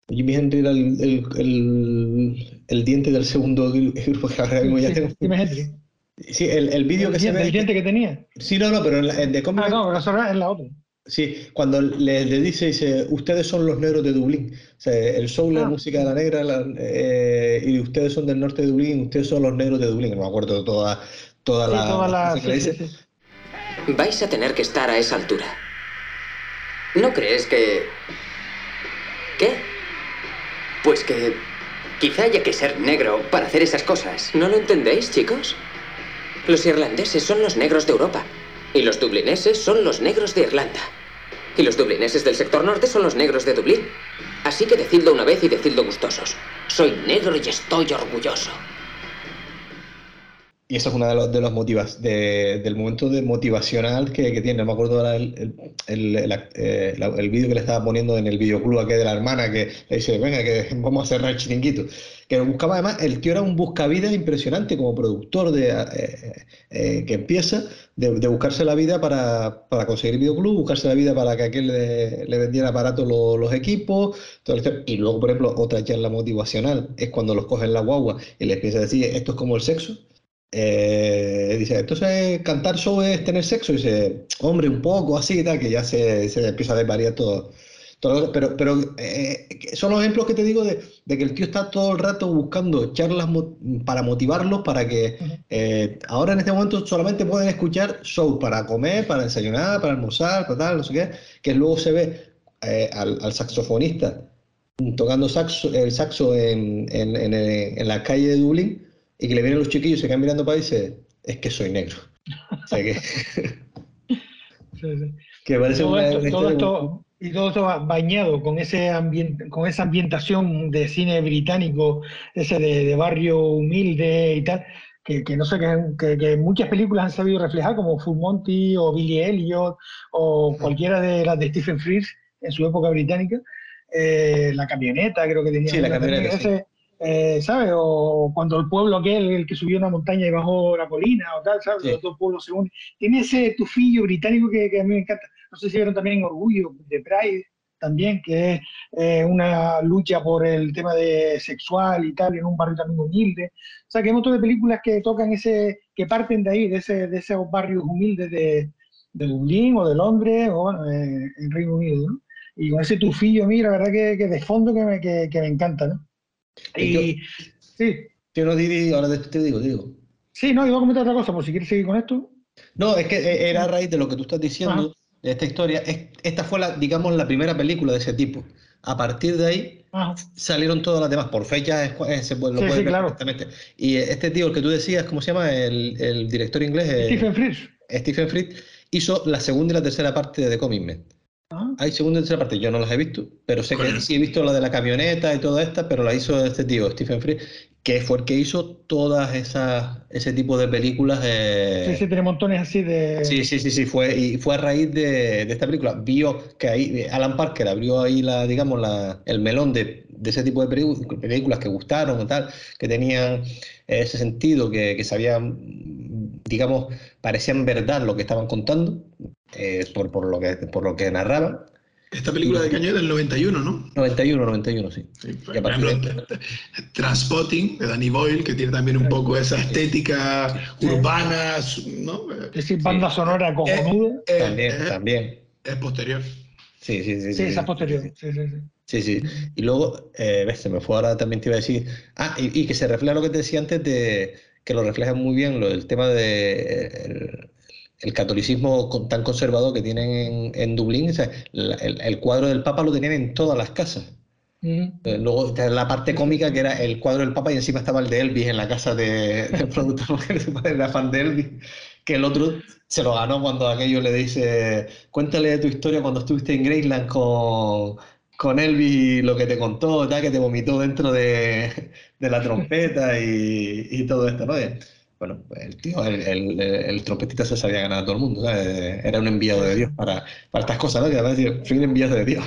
Jimmy Henry era el, el, el, diente del segundo grupo que ahora mismo ya Sí, tengo. Jimi Hendrix. Sí, el, el vídeo que se ve... el diente que tenía. Sí, no, no, pero en, la- en The Comic Ah, no, pero eso es la otra. Sí, cuando le, le dice, dice, ustedes son los negros de Dublín. O sea, el soul, la Ah. música de la negra, la- eh, y ustedes son del norte de Dublín, ustedes son los negros de Dublín. No me acuerdo de toda, toda Sí, la... toda la- que sí, sí. Vais a tener que estar a esa altura. ¿No crees que... ¿Qué? Pues que... Quizá haya que ser negro para hacer esas cosas. ¿No lo entendéis, chicos? Los irlandeses son los negros de Europa. Y los dublineses son los negros de Irlanda. Y los dublineses del sector norte son los negros de Dublín. Así que decidlo una vez y decidlo gustosos. Soy negro y estoy orgulloso. Y eso es uno de los, de motivos, de- del momento de motivacional que, que tiene. No me acuerdo ahora el, eh, el vídeo que le estaba poniendo en el videoclub aquel de la hermana que le dice, venga, que vamos a cerrar el chiringuito. Que lo buscaba además, el tío era un buscavidas impresionante como productor de, eh, eh, que empieza de, de buscarse la vida para, para conseguir videoclub, buscarse la vida para que aquel le, le vendiera aparatos lo- los equipos. todo y luego, por ejemplo, otra charla motivacional es cuando los cogen la guagua y les empieza a decir, esto es como el sexo. Eh, dice, entonces cantar show es tener sexo. Y dice, hombre, un poco así, tal, que ya se, se empieza a desvariar todo. Todo pero pero eh, son los ejemplos que te digo de, de que el tío está todo el rato buscando charlas mo- para motivarlos, para que eh, ahora en este momento solamente pueden escuchar show para comer, para desayunar, para almorzar, para tal, no sé qué, que luego se ve eh, al, al saxofonista tocando saxo, el saxo en, en, en, en la calle de Dublín y que le vienen los chiquillos, se quedan mirando para ahí y dice, es que soy negro. O sea que, que parece todo una, esto, todo esto- y todo esto va bañado con ese ambiente, con esa ambientación de cine británico, ese de, de barrio humilde y tal, que, que no sé, que, que- muchas películas han sabido reflejar, como Full Monty o Billy Elliot o cualquiera de las de Stephen Frears en su época británica. Eh, la camioneta, creo que tenía. Sí, la camioneta, sí. ese, eh, ¿sabes? O cuando el pueblo aquel, el que subió una montaña y bajó la colina, o tal, ¿sabes? Sí. Los dos pueblos se unen. Tiene ese tufillo británico que, que a mí me encanta. No sé si vieron también en Orgullo, de Pride, también, que es eh, una lucha por el tema de sexual y tal, en un barrio también humilde. O sea, que hay un montón de películas que tocan ese, que parten de ahí, de, ese, de esos barrios humildes de, de Dublín o de Londres o bueno, eh, en Reino Unido, ¿no? Y con ese tufillo, mira, la verdad que, que de fondo que me, que, que me encanta, ¿no? Y sí, Yo no di- di- ahora te, digo, te digo. sí, no, iba a comentar otra cosa, por si quieres seguir con esto. No, es que eh, era a raíz de lo que tú estás diciendo, de esta historia. Es- esta fue, la, digamos, la primera película de ese tipo. A partir de ahí Ajá. salieron todas las demás. Por fecha es- es- se puede- lo Sí, puedes sí, ver claro. perfectamente. Y este tío, el que tú decías, ¿cómo se llama? El, el director inglés, eh, Stephen Frears. Stephen Fritz, hizo la segunda y la tercera parte de The Comic Man. Ajá. Hay segunda y tercera parte, yo no las he visto, pero sé que sí he visto la de la camioneta y toda esta, pero la hizo este tío, Stephen Fritz, que fue el que hizo todas esas, ese tipo de películas. eh, Sí, sí, tiene montones así de... Sí, sí, sí, sí, fue, y fue a raíz de, de esta película. Vio que ahí, eh, Alan Parker abrió ahí la, digamos, la, el melón de, de ese tipo de películas, películas que gustaron y tal, que tenían ese sentido, que, que sabían, digamos, parecían verdad lo que estaban contando, eh, por, por, lo que, por lo que narraban. Esta película de Caño es del 91, ¿no? 91, 91, sí. Sí, Y a por ejemplo, de- Transpotting de Danny Boyle, que tiene también un poco esa estética urbana, ¿no? Es decir, banda sonora cojonuda. Eh, También, eh, también. Es posterior. Sí, sí, sí. Sí, sí, esa sí. posterior. Sí, sí, sí. Sí, sí. Y luego, eh, ves, se me fue ahora también te iba a decir. Ah, y, y que se refleja lo que te decía antes de que lo refleja muy bien lo del tema de el, el catolicismo con- tan conservador que tienen en, en Dublín. O sea, la- el, el cuadro del Papa lo tenían en todas las casas. Eh, luego la parte cómica que era el cuadro del Papa y encima estaba el de Elvis en la casa de, del productor era fan de Elvis. Que el otro se lo ganó cuando aquello le dice: Cuéntale tu historia cuando estuviste en Graceland con, con Elvis y lo que te contó, tal, que te vomitó dentro de, de la trompeta y, y todo esto, ¿no? Bueno, el tío, el, el, el, trompetista se sabía ganar a todo el mundo, ¿sabes? Era un enviado de Dios para, para estas cosas, ¿no? Que además decir, soy un enviado de Dios.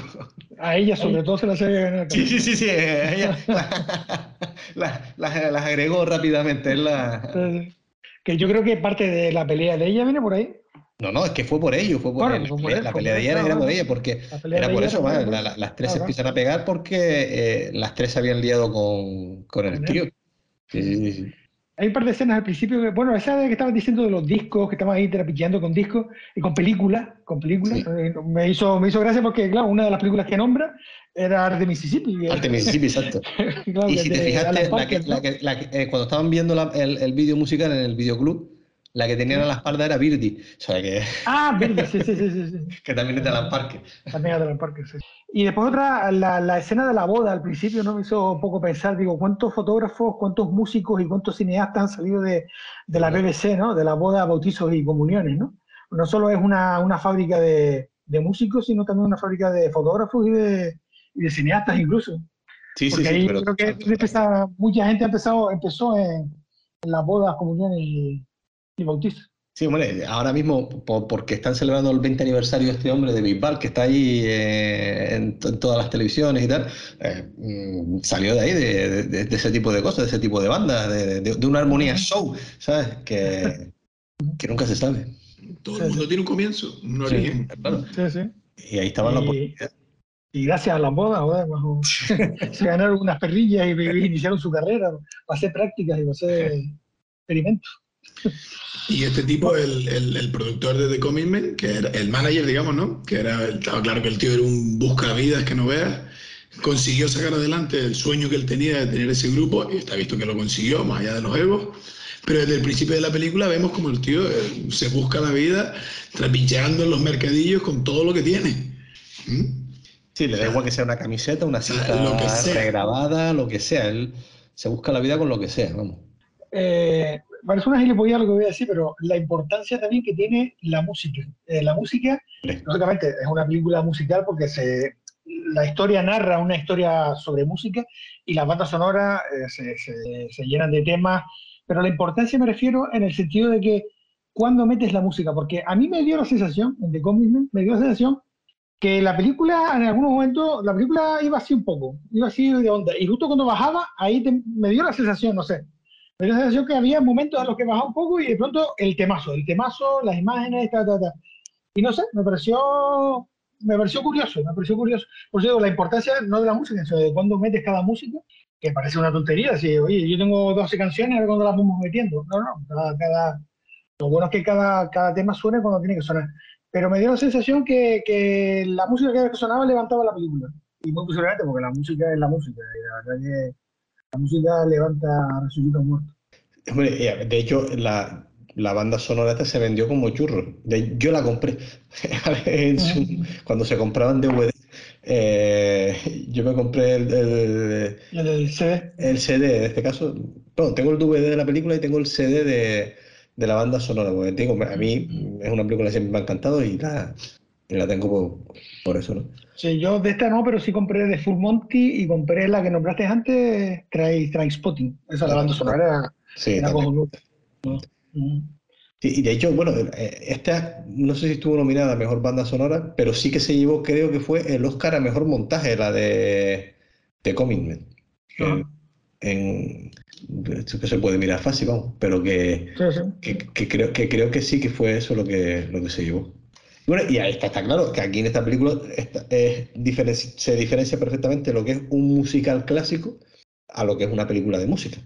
A ella sobre todo se la sabía ganar. Sí, sí, sí, sí. Ella las la, la agregó rápidamente. La... Que yo creo que parte de la pelea de ella viene por ahí. No, no, es que fue por ello, fue por, Claro, el- fue por la, él, la pelea de ella era por ella, porque era por eso. La- la- las tres se Claro, empiezan a pegar porque eh, las tres se habían liado con, con el tío. Sí, sí, sí. Hay un par de escenas al principio, que, bueno, esa de que estabas diciendo de los discos, que estaban ahí trapicheando con discos y con películas, con películas, Sí. eh, me, hizo, me hizo gracia porque, claro, una de las películas que nombra era Art de Mississippi. Arte Mississippi, exacto. claro, Y si te fijaste, Alan la que, Parker, la ¿no? que- la que- eh, cuando estaban viendo la- el, el vídeo musical en el videoclub, la que tenían a la espalda era Birdie, o sea que, Ah, verde, sí, sí, sí, sí, sí. que también es de Alan Parker. También es de Alan Parker, sí. Y después otra, la, la escena de la boda al principio no me hizo un poco pensar, digo, ¿cuántos fotógrafos, cuántos músicos y cuántos cineastas han salido de, de la BBC, ¿no? De la boda, bautizos y comuniones, ¿no? No solo es una, una fábrica de, de músicos, sino también una fábrica de fotógrafos y de, y de cineastas incluso. Sí, sí, Porque sí, ahí pero creo que empezó- mucha gente ha empezado, empezó en, en las bodas, comuniones y, y bautizos. Sí, hombre, ahora mismo, po- porque están celebrando el 20 aniversario de este hombre de Bisbal, que está ahí eh, en, to- en todas las televisiones y tal, eh, mm, salió de ahí, de, de- de ese tipo de cosas, de ese tipo de bandas, de, de- de una armonía show, ¿sabes? Que, que nunca se sabe. Todo el mundo tiene un comienzo, un origen. Claro. Sí, sí. Y ahí estaban las Y- oportunidades. Y gracias a las bodas, se ganaron unas perrillas y, y iniciaron su carrera para hacer prácticas y para hacer experimentos. Y este tipo, el, el, el productor de The Commitment, que era el manager, digamos, ¿no? Que era, estaba claro que el tío era un buscavidas que no veas, consiguió sacar adelante el sueño que él tenía de tener ese grupo, y está visto que lo consiguió, más allá de los egos. Pero desde el principio de la película vemos como el tío eh, se busca la vida trapicheando en los mercadillos con todo lo que tiene. ¿Mm? Sí, le da igual que sea una camiseta, una cinta lo que sea. regrabada, lo que sea. Él se busca la vida con lo que sea, vamos. Eh, parece una gilipollez lo que voy a decir, pero la importancia también que tiene la música. Eh, la música, lógicamente, es una película musical porque se, la historia narra una historia sobre música y las bandas sonoras eh, se, se- se llenan de temas, pero la importancia me refiero en el sentido de que cuando metes la música, porque a mí me dio la sensación, en The Commitment, me dio la sensación que la película, en algunos momentos, la película iba así un poco, iba así de onda, y justo cuando bajaba, ahí te- me dio la sensación, no sé, dio la sensación que había momentos en los que bajaba un poco y de pronto el temazo, el temazo, las imágenes, ta, ta, ta. Y no sé, me pareció, me pareció curioso, me pareció curioso. Por digo, la importancia no de la música, sino de cuándo metes cada música, que parece una tontería, así, oye, yo tengo 12 canciones, a ver cuándo las vamos metiendo. No, no, cada, cada- lo bueno es que cada, cada tema suene cuando tiene que sonar. Pero me dio la sensación que, que la música que sonaba levantaba la película. Y muy posiblemente porque la música es la música, y la verdad que la música levanta resucita un muerto. Hombre, eh, de hecho, la, la banda sonora esta se vendió como churro. De- yo la compré su- cuando se compraban DVD. eh, yo me compré el, el- el CD. el CD, en este caso. Bueno, tengo el DVD de la película y tengo el CD de, de la banda sonora. Porque digo, a mí es una película que siempre me ha encantado y la, y la tengo por, por eso, ¿no? Sí, yo de esta no, pero sí compré de Full Monty y compré la que nombraste antes, Train Trainspotting. Esa la banda sonora Sí, era y de hecho, bueno, eh, esta no sé si estuvo nominada a Mejor Banda Sonora, pero sí que se llevó, creo que fue el Oscar a Mejor Montaje, la de, de Commitment. En, esto que se puede mirar fácil, vamos, pero que, Sí, sí. que, que creo, que creo que sí que fue eso lo que, lo que se llevó. Bueno, y ahí está, está claro que aquí en esta película está- se diferencia perfectamente lo que es un musical clásico a lo que es una película de música.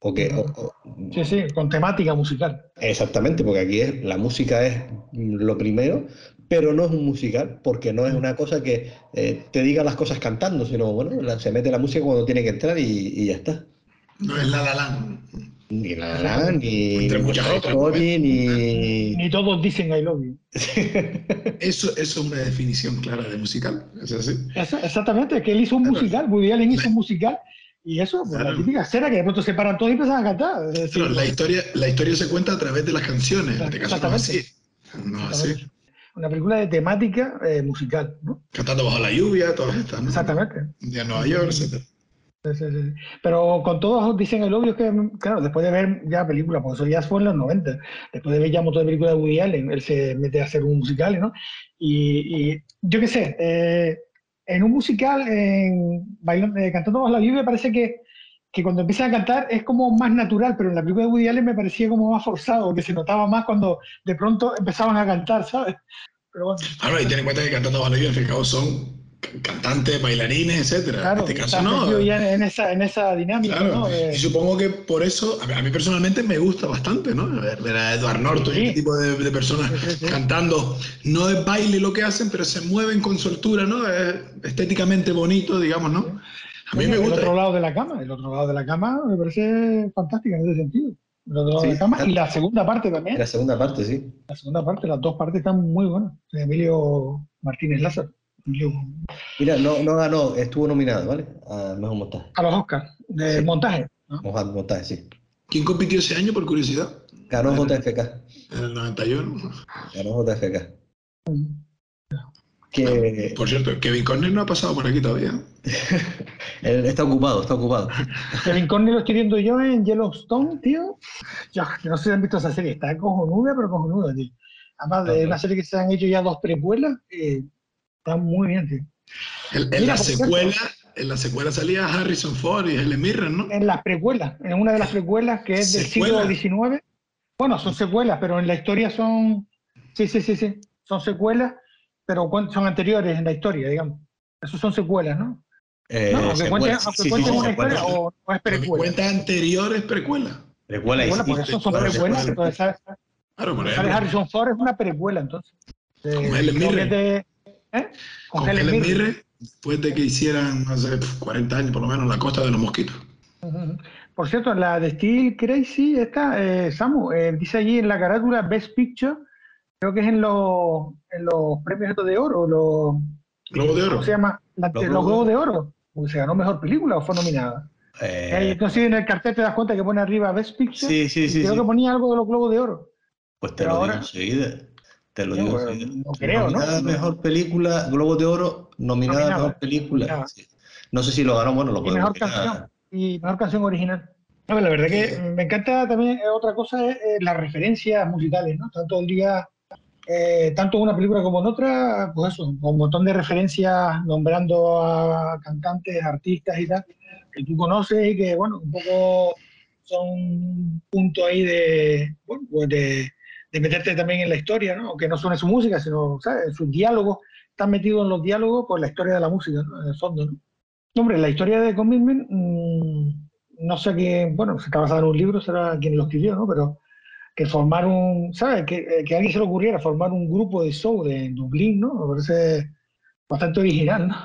O que, o- o- Sí, sí, con temática musical. Exactamente, porque aquí es, la música es lo primero, pero no es un musical, porque no es una cosa que eh, te diga las cosas cantando, sino bueno, la- se mete la música cuando tiene que entrar y, y ya está. No es la la Land. Ni La La ni Story, ni... Ni todos dicen I love you. Eso, eso es una definición clara de musical. Es así. Eso- exactamente, que él hizo un Claro. musical, Woody Allen hizo un musical, y eso, pues, la típica escena que de pronto se paran todos y empiezan a cantar. Es decir, la historia, la historia se cuenta a través de las canciones. En este caso no es así. Exactamente. No es así. Una película de temática eh, musical, ¿no? Cantando bajo la lluvia, todas estas. ¿no? Exactamente. Un día en Nueva York, etc. Sí, sí. Pero con todos dicen el obvio que, claro, después de ver ya películas, porque eso ya fue en los 90, después de ver ya un montón de películas de Woody Allen, él se mete a hacer un musical, ¿no? Y, y yo qué sé, eh, en un musical, en bailando, eh, cantando bajo la lluvia, parece que, que cuando empiezan a cantar es como más natural, pero en la película de Woody Allen me parecía como más forzado, que se notaba más cuando de pronto empezaban a cantar, ¿sabes? Pero bueno, Claro, y ten en cuenta que cantando bajo la lluvia, cabo, son cantantes, bailarines, etcétera. claro, en este caso no. ya en esa, en esa dinámica, Claro, ¿no? Y supongo que por eso, a mí, a mí personalmente me gusta bastante, ¿no? Ver, ver a Edward Norton y Sí. este tipo de, de personas Sí, sí, sí. cantando. No es baile lo que hacen, pero se mueven con soltura, ¿no? Es estéticamente bonito, digamos, ¿no? A mí Oye, me El gusta. otro lado de la cama, el otro lado de la cama me parece fantástica en ese sentido. El otro lado Sí, de la cama y la segunda parte también. La segunda parte, sí. La segunda parte, las dos partes están muy buenas. De Emilio Martínez Lázaro. Mira, no, no ganó, estuvo nominado, ¿vale? A mejor montaje. A los Oscars, de Sí. montaje. ¿no? Mejor montaje, sí. ¿Quién compitió ese año, por curiosidad? Ganó. JFK. En el 91. Ganó JFK. Que Por cierto, Kevin Conner no ha pasado por aquí todavía. él está ocupado, está ocupado. Kevin Conner lo estoy viendo yo en Yellowstone, tío. Yo, yo no sé si han visto esa serie, está cojonuda, pero cojonuda, tío. Además de una serie que se han hecho ya dos precuelas, eh, está muy bien, tío. En, en Mira, la cierto. secuela, en la secuela salía Harrison Ford y Helen Mirren, ¿no? en las precuelas, en una de las precuelas que es del ¿Secuelas? siglo XIX. Bueno, son secuelas, pero en la historia son. Sí, sí, sí, sí. Son secuelas, pero son anteriores en la historia, digamos. Esos son secuelas, ¿no? Eh, no, aunque secuela, cuenten, sí, aunque sí, cuenten sí, una secuela. historia o, o es precuela. cuenta anteriores precuelas. Precuela Precuela, sí, por eso son precuela, precuelas. secuela. Entonces. Claro. Harrison Ford es una precuela, entonces. Eh, Con Helen creo que Mirren. es de- ¿eh? Con, Con Helen Mirren. Mirren, después de que hicieran, no sé, 40 años por lo menos, La Costa de los Mosquitos. Por cierto, la de Steel Crazy, esta, eh, Samu, eh, dice allí en la carátula Best Picture, creo que es en los, en los premios de oro, los, Globo de Oro. ¿cómo se llama? La- Los los, Globos de Oro, porque se ganó mejor película o fue nominada. Eh, Eh, entonces en el cartel te das cuenta que pone arriba Best Picture, sí, sí, sí. creo sí. que ponía algo de los Globos de Oro. Pues te pero lo ahora- digo enseguida. Te lo No, digo no creo, ¿no? Nominada mejor película, Globo de Oro, nominada mejor película. nominada. Sí. No sé si lo ganó, bueno, lo Y podemos mejor mirar. canción, y mejor canción original. No, pero la verdad que me encanta también, eh, otra cosa es eh, las referencias musicales, ¿no? Tanto el día, eh, tanto en una película como en otra, pues eso, con un montón de referencias nombrando a cantantes, artistas y tal, que tú conoces y que, bueno, un poco son un punto ahí de, bueno, pues de, de meterte también en la historia, ¿no? Aunque no suene su música, sino, ¿sabes? Sus diálogos, están metidos en los diálogos por la historia de la música, ¿no? En el fondo, ¿no? Hombre, la historia de Commitment, mm, no sé quién, bueno, se está basada en un libro, será quien lo escribió, ¿no? Pero que formar un, ¿sabes? Que, eh, que a alguien se le ocurriera formar un grupo de soul de Dublín, ¿no? Me parece bastante original, ¿no?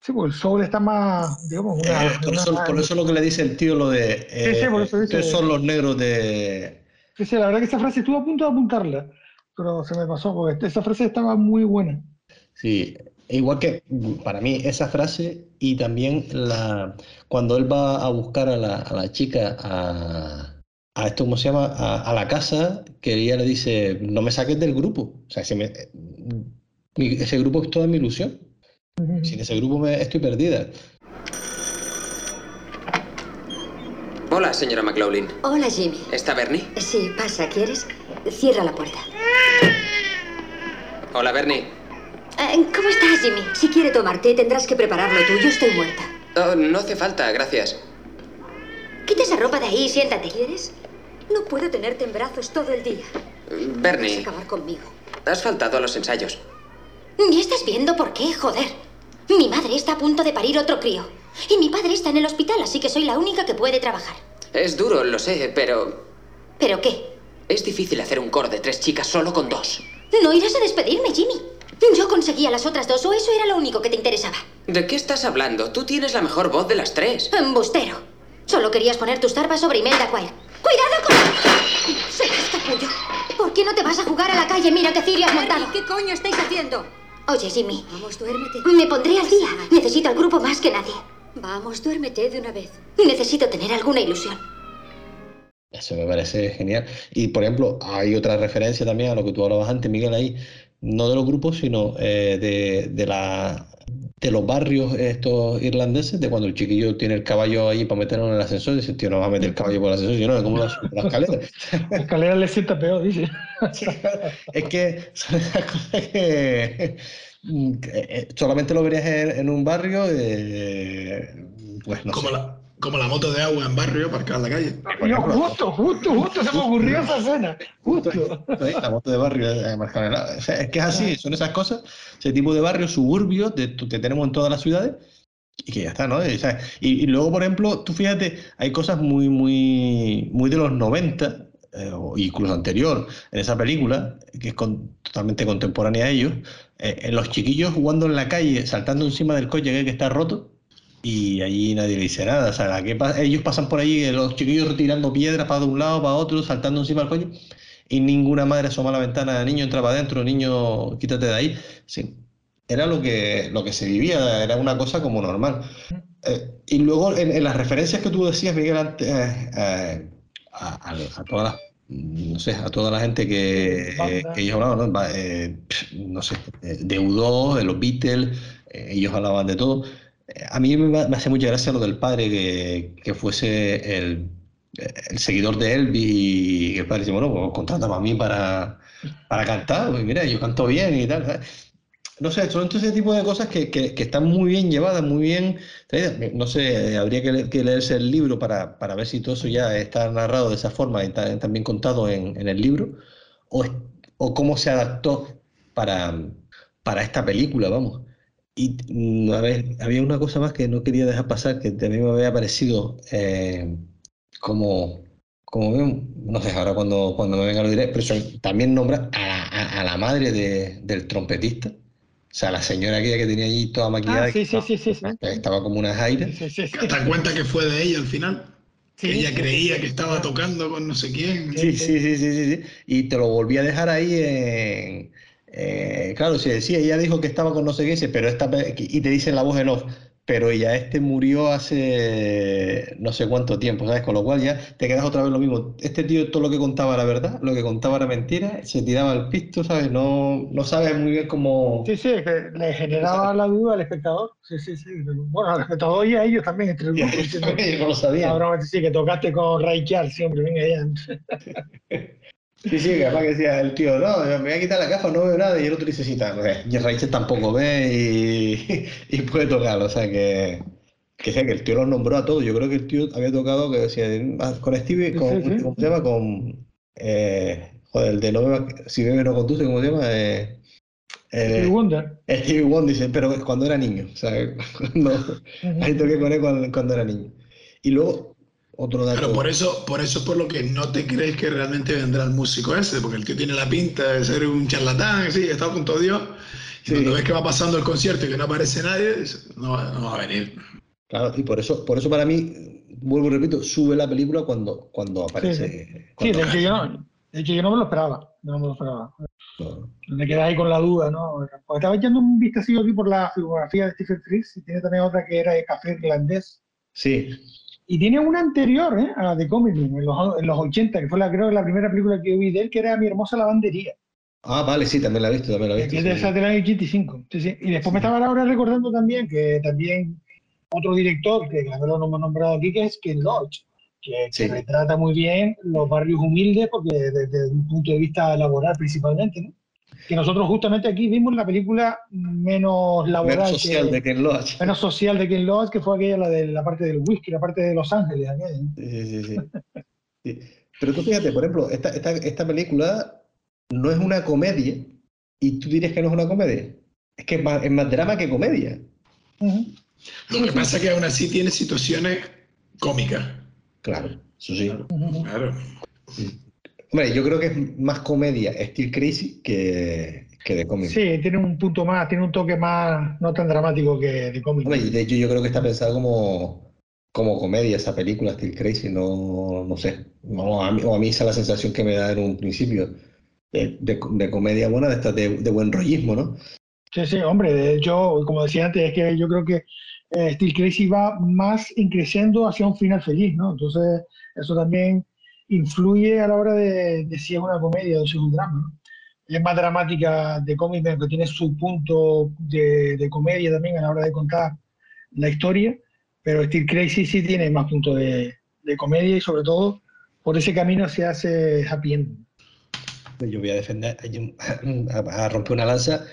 Sí, porque el soul está más, digamos, una... Eh, por, eso, una- por eso lo que le dice el tío lo de eh, sí, por eso dice- ustedes son los negros de Sí, la verdad que esa frase estuve a punto de apuntarla, pero se me pasó, porque esa frase estaba muy buena. sí igual que para mí esa frase y también la cuando él va a buscar a la, a la chica a, a esto cómo se llama a, a la casa que ella le dice no me saques del grupo o sea se me- mi- ese grupo es toda mi ilusión. Sin ese grupo me, estoy perdida Hola, señora McLaughlin. Hola, Jimmy. ¿Está Bernie? Sí, pasa, ¿quieres? Cierra la puerta. Hola, Bernie. Eh, ¿Cómo estás, Jimmy? Si quiere tomar té, tendrás que prepararlo tú. Yo estoy muerta. Oh, no hace falta, gracias. Quita esa ropa de ahí y siéntate, ¿quieres? No puedo tenerte en brazos todo el día. Vas Bernie, a acabar conmigo. has faltado a los ensayos. Ni estás viendo por qué, joder. Mi madre está a punto de parir otro crío. Y mi padre está en el hospital, así que soy la única que puede trabajar. Es duro, lo sé, pero ¿Pero qué? es difícil hacer un coro de tres chicas solo con dos. ¿No irás a despedirme, Jimmy? Yo conseguía las otras dos, o eso era lo único que te interesaba. ¿De qué estás hablando? Tú tienes la mejor voz de las tres. Embustero. Solo querías poner tus tarpas sobre Imelda Quire. ¡Cuidado con... Se escapullo. ¿Por qué no te vas a jugar a la calle? Mira qué cirio has montado. ¿Qué coño estáis haciendo? Oye, Jimmy, Vamos, duérmete. me pondré al día. Necesito al grupo más que nadie. Vamos, duérmete de una vez. Necesito tener alguna ilusión. Eso me parece genial. Y por ejemplo, hay otra referencia también a lo que tú hablabas antes, Miguel, ahí, no de los grupos, sino eh, de, de la, de los barrios estos irlandeses, de cuando el chiquillo tiene el caballo ahí para meterlo en el ascensor, dice, tío, no va a meter el caballo por el ascensor, yo no, ¿cómo lo sube por la escalera? La escalera le sienta peor, dice. Es que son esas cosas que, mm, eh, solamente lo verías en, en un barrio, eh, pues no Como sé. la, como la moto de agua en barrio aparcada en la calle. Yo, justo, justo, justo se me ocurrió esa escena. Justo. La moto de barrio marcada en la- o sea, es que es así, son esas cosas, ese tipo de barrios suburbios que tenemos en todas las ciudades y que ya está, ¿no? Y, luego, por ejemplo, tú fíjate, hay cosas muy, muy, muy de los 90, eh, o incluso anterior, en esa película, que es con- totalmente contemporánea a ellos, eh, en los chiquillos jugando en la calle, saltando encima del coche que, que está roto. Y allí nadie le dice nada. O sea, ¿qué pa- ellos pasan por ahí, eh, los chiquillos retirando piedras para de un lado, para otro, saltando encima del coche, y ninguna madre asoma la ventana, niño entra para adentro, niño quítate de ahí. Sí, era lo que, lo que se vivía, era una cosa como normal. Eh, y luego en, en las referencias que tú decías, Miguel, eh, eh, a, todas no sé, a toda la gente que, ellos hablaban, ¿no? Sé, de U2, de los Beatles, ellos hablaban de todo. Eh, A mí me, me hace mucha gracia lo del padre que, que fuese el, el seguidor de Elvis y el padre dice, bueno, pues contrátame a mí para, para cantar, pues mira, yo canto bien y tal. ¿sabes? No sé, son todo ese tipo de cosas que, que- que están muy bien llevadas, muy bien traídas. No sé, habría que, le- que leerse el libro para, para ver si todo eso ya está narrado de esa forma y está también contado en, en el libro, o, o cómo se adaptó para, para esta película, vamos. Y mm, a ver, había una cosa más que no quería dejar pasar, que también me había parecido eh, como, como no sé, ahora cuando, cuando me venga lo diré, pero también nombra a la, a- a la madre de- del trompetista, o sea, la señora aquella que tenía allí toda maquillada, Ah, sí, sí, estaba- sí, sí, sí. que estaba como unas aires. Sí, sí, sí. Hasta cuenta que fue de ella al final. Sí, que ella sí, creía sí. que estaba tocando con no sé quién. Sí, sí, sí, sí, sí, sí. Y te lo volví a dejar ahí en... eh, claro, si decía, ella dijo que estaba con no sé qué, pero esta, y te dice en la voz en off, pero ella este murió hace no sé cuánto tiempo, ¿sabes? Con lo cual ya te quedas otra vez lo mismo. Este tío todo lo que contaba era verdad, lo que contaba era mentira, se tiraba al pisto, ¿sabes? No, no sabes muy bien cómo... Sí, sí, es que le generaba la duda al espectador. Sí, sí, sí. Bueno, al espectador y a ellos también, entre el grupo. Yo no lo sabía. La broma, sí, que tocaste con Ray Charles siempre, venga ya. Sí, sí, que además que decía el tío, no, me voy a quitar la gafa, no veo nada, y el otro dice, sí, tal, y Rachel tampoco ve y, y puede tocarlo, o sea que, que, sea, que el tío los nombró a todos, yo creo que el tío había tocado, que decía, ah, con Stevie, Sí, con, sí, sí. ¿cómo se llama? Con, eh, joder, el de no beba- si bebe no conduce, ¿cómo se llama? Eh, eh, Stevie Wonder. Stevie Wonder, dice, pero cuando era niño, o sea, cuando, ahí toqué con él cuando, cuando era niño. Y luego, otro dato... Pero por eso, por eso es por lo que no te crees que realmente vendrá el músico ese, porque el tío tiene la pinta de ser un charlatán, sí, está junto a Dios. Y Sí. cuando ves que va pasando el concierto y que no aparece nadie, no, va- no va a venir. Claro, y por eso, por eso para mí, vuelvo y repito, sube la película cuando, cuando aparece. Sí, cuando de hecho, yo no, de hecho yo no me lo esperaba. yo no me lo esperaba. aparece. Me quedé ahí con la duda, ¿no? Porque estaba echando un vistacillo aquí por la filmografía de Stephen Frears y tiene también otra que era de Café Irlandés. Sí, Y tiene una anterior, ¿eh? A la de Comedy, en los, en los 80, que fue la, creo que la primera película que yo vi de él, que era Mi hermosa lavandería. ah, vale, sí, también la he visto, también la he que visto. es de sí. esa del año 85. Sí, sí. Y después me estaba ahora recordando también que también otro director, que también lo hemos nombrado aquí, que es Ken Loach, que, que retrata muy bien los barrios humildes, porque desde un punto de vista laboral principalmente, ¿no? Que nosotros justamente aquí vimos la película menos laboral, Menos social que- de Ken Loach. menos social de Ken Loach, que fue aquella la de la parte del whisky, la parte de Los Ángeles. Sí, sí, sí. Sí. Pero tú fíjate, por ejemplo, esta, esta, esta película no es una comedia y tú dirías que no es una comedia. Es que es más, es más drama que comedia. Lo que pasa es que aún así tiene situaciones cómicas. Claro, eso sí. Claro. Hombre, yo creo que es más comedia Steel Crazy que, que de cómic. Sí, tiene un punto más, tiene un toque más, no tan dramático que de cómic. Hombre, de hecho yo creo que está pensado como, como comedia esa película, Still Crazy, no, no sé. No, a mí, o a mí esa es la sensación que me da en un principio de, de, comedia buena, de, esta, de, buen rollismo, ¿no? Sí, sí, hombre, yo, como decía antes, es que yo creo que eh, Still Crazy va más increciendo hacia un final feliz, ¿no? Entonces, eso también influye a la hora de, de si es una comedia o si es un drama, ¿no? Es más dramática de cómic, que tiene su punto de, de comedia también a la hora de contar la historia, pero Steel Crazy sí tiene más puntos de, de, comedia y sobre todo por ese camino se hace happy end. Yo voy a defender, a, romper una lanza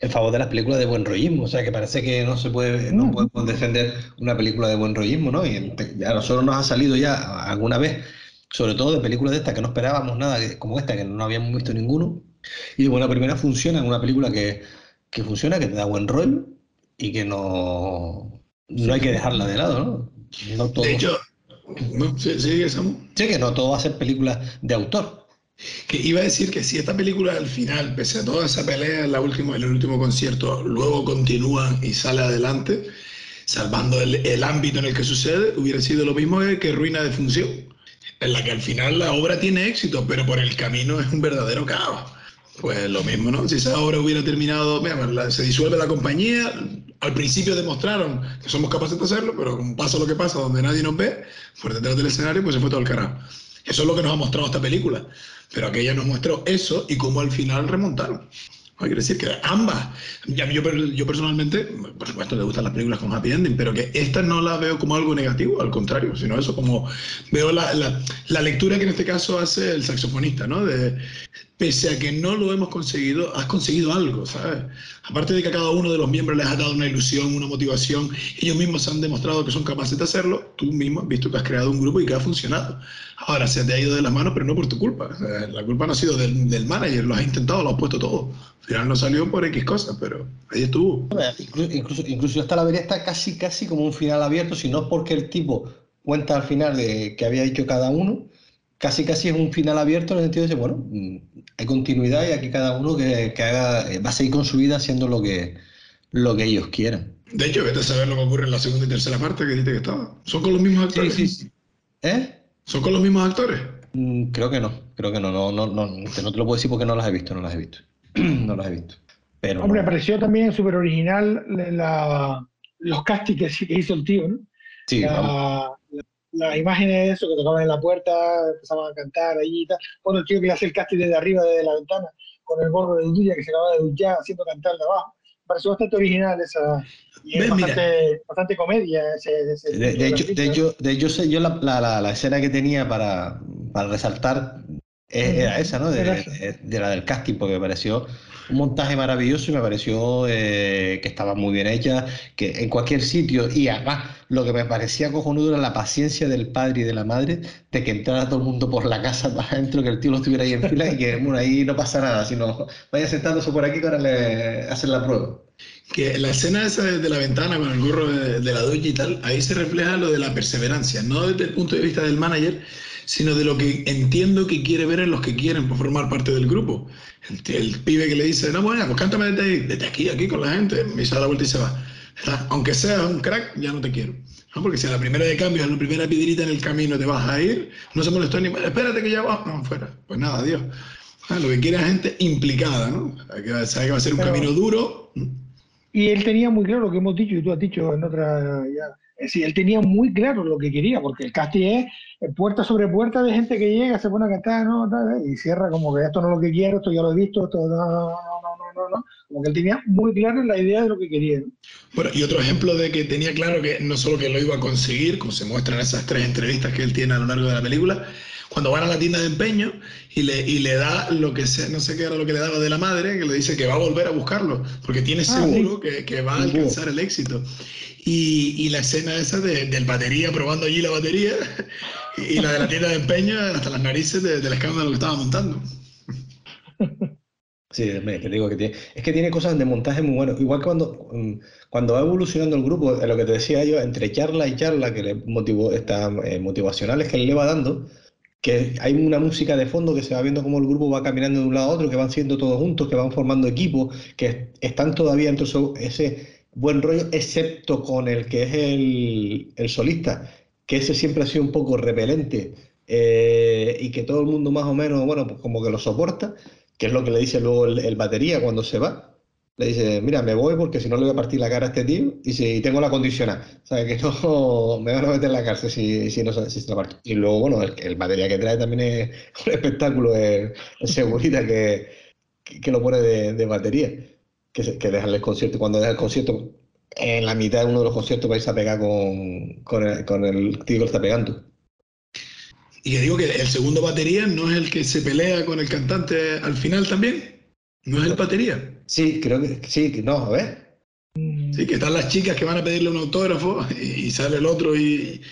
en favor de las películas de buen rollismo, o sea que parece que no se puede, no mm. podemos defender una película de buen rollismo, ¿no? Y a nosotros nos ha salido ya alguna vez, sobre todo de películas de estas que no esperábamos nada como esta, que no habíamos visto ninguno, y bueno, la primera funciona en una película que, que funciona, que te da buen rol y que no, no hay que dejarla de lado, ¿no? no todo... De hecho, ¿sí, sí, que no todo va a ser película de autor. Que iba a decir que si esta película al final, pese a toda esa pelea en, la última, en el último concierto, luego continúa y sale adelante, salvando el, el, ámbito en el que sucede, hubiera sido lo mismo que Ruina de Función, en la que al final la obra tiene éxito, pero por el camino es un verdadero caos. Pues lo mismo, ¿no? Si esa obra hubiera terminado, mira, se disuelve la compañía, al principio demostraron que somos capaces de hacerlo, pero como pasa lo que pasa, donde nadie nos ve, por detrás del escenario, pues se fue todo el carajo. Eso es lo que nos ha mostrado esta película. Pero aquella nos mostró eso y cómo al final remontaron. Que decir que ambas, yo, personalmente, por supuesto, me gustan las películas con happy ending, pero que esta no la veo como algo negativo, al contrario, sino eso como veo la, la, lectura que en este caso hace el saxofonista, ¿no? Pese a que no lo hemos conseguido, has conseguido algo, ¿sabes? Aparte de que a cada uno de los miembros les ha dado una ilusión, una motivación, ellos mismos han demostrado que son capaces de hacerlo, tú mismo has visto que has creado un grupo y que ha funcionado. Ahora se te ha ido de las manos, pero no por tu culpa. la culpa no ha sido del, del, manager, lo has intentado, lo has puesto todo. Al final no salió por X cosas, pero ahí estuvo. Incluso, incluso, hasta la vería está casi, casi como un final abierto, si no porque el tipo cuenta al final de que había dicho cada uno, casi casi es un final abierto en el sentido de decir, bueno, mm, hay continuidad y aquí cada uno que, que, haga, va a seguir con su vida haciendo lo que, lo que ellos quieran. De hecho, vete a saber lo que ocurre en la segunda y tercera parte que dijiste que estaba. ¿Son con los mismos actores? Sí, sí. ¿Eh? ¿Son con los mismos actores? Mm, creo que no, creo que no, no, no, no, no te lo puedo decir porque no las he visto, no las he visto. no las he visto. Pero Hombre, me pareció también súper original la, los castings que, hizo el tío, ¿no? Sí, la, las imágenes de eso que tocaban en la puerta, empezaban a cantar allí y tal. Bueno, el tío que le hace el casting desde arriba, desde la ventana, con el gorro de duya que se acaba de duchar, haciendo cantar de abajo. Me pareció bastante original esa. Y es bastante, bastante, comedia. Ese, de, hecho, de, hecho, de hecho, sé yo la, la, la, escena que tenía para, para resaltar era esa, ¿no? De, de, la del casting, porque me pareció un montaje maravilloso y me pareció eh, que estaba muy bien hecha, que en cualquier sitio, y además lo que me parecía cojonudo era la paciencia del padre y de la madre de que entrara todo el mundo por la casa para adentro, que el tío lo estuviera ahí en fila y que bueno, ahí no pasa nada, sino vaya sentándose por aquí para hacer la prueba. Que la escena esa de la ventana con el gorro de, la ducha y tal, ahí se refleja lo de la perseverancia, no desde el punto de vista del manager, sino de lo que entiendo que quiere ver en los que quieren formar parte del grupo. El, pibe que le dice, no, bueno, pues cántame desde, desde aquí, aquí con la gente, me da la vuelta y se va. Aunque seas un crack, ya no te quiero. ¿no? Porque si a la primera de cambio, a la primera piedrita en el camino te vas a ir, no se molestó ni, espérate que ya vas, no, fuera. Pues nada, adiós. Ah, lo que quiere es gente implicada, ¿no? Que sabe que va a ser un camino duro. Y él tenía muy claro lo que hemos dicho y tú has dicho en otra ya es decir, él tenía muy claro lo que quería, porque el casting es eh, puerta sobre puerta de gente que llega, se pone a cantar, ¿no? y cierra como que esto no es lo que quiero, esto ya lo he visto, esto no, no, no, no, Como que él tenía muy claro la idea de lo que quería. Bueno, y otro ejemplo de que tenía claro que no solo que lo iba a conseguir, como se muestra en esas tres entrevistas que él tiene a lo largo de la película, cuando van a la tienda de empeño y le, y le da lo que sea, no sé qué era lo que le daba de la madre, que le dice que va a volver a buscarlo, porque tiene ah, seguro que, que, va a alcanzar el éxito. Y, la escena esa de, del batería probando allí la batería y, la de la tienda de empeño hasta las narices de, del escándalo que estaba montando. Sí, te digo que tiene, es que tiene cosas de montaje muy buenas. Igual que cuando, mm, cuando va evolucionando el grupo, lo que te decía yo, entre charla y charla, que le motivó, está, eh, motivacionales que le va dando, que hay una música de fondo que se va viendo cómo el grupo va caminando de un lado a otro, que van siendo todos juntos, que van formando equipos, que están todavía dentro de ese buen rollo, excepto con el que es el, el solista, que ese siempre ha sido un poco repelente eh, y que todo el mundo más o menos, bueno, pues como que lo soporta, que es lo que le dice luego el, batería cuando se va. Le dice, mira, me voy porque si no le voy a partir la cara a este tío y si tengo la condicional. O sea, que no me van a meter en la cárcel si, si no si se la parto. Y luego, bueno, el, batería que trae también es un espectáculo, de seguridad que, que, lo pone de, batería. Que, que deja el concierto. Cuando deja el concierto, en la mitad de uno de los conciertos vais a pegar con, con, el, con el tío que lo está pegando. Y que digo que el segundo batería no es el que se pelea con el cantante al final también. ¿No es el batería? Sí, creo que sí, no, a ver. Sí, que están las chicas que van a pedirle un autógrafo y, sale el otro y,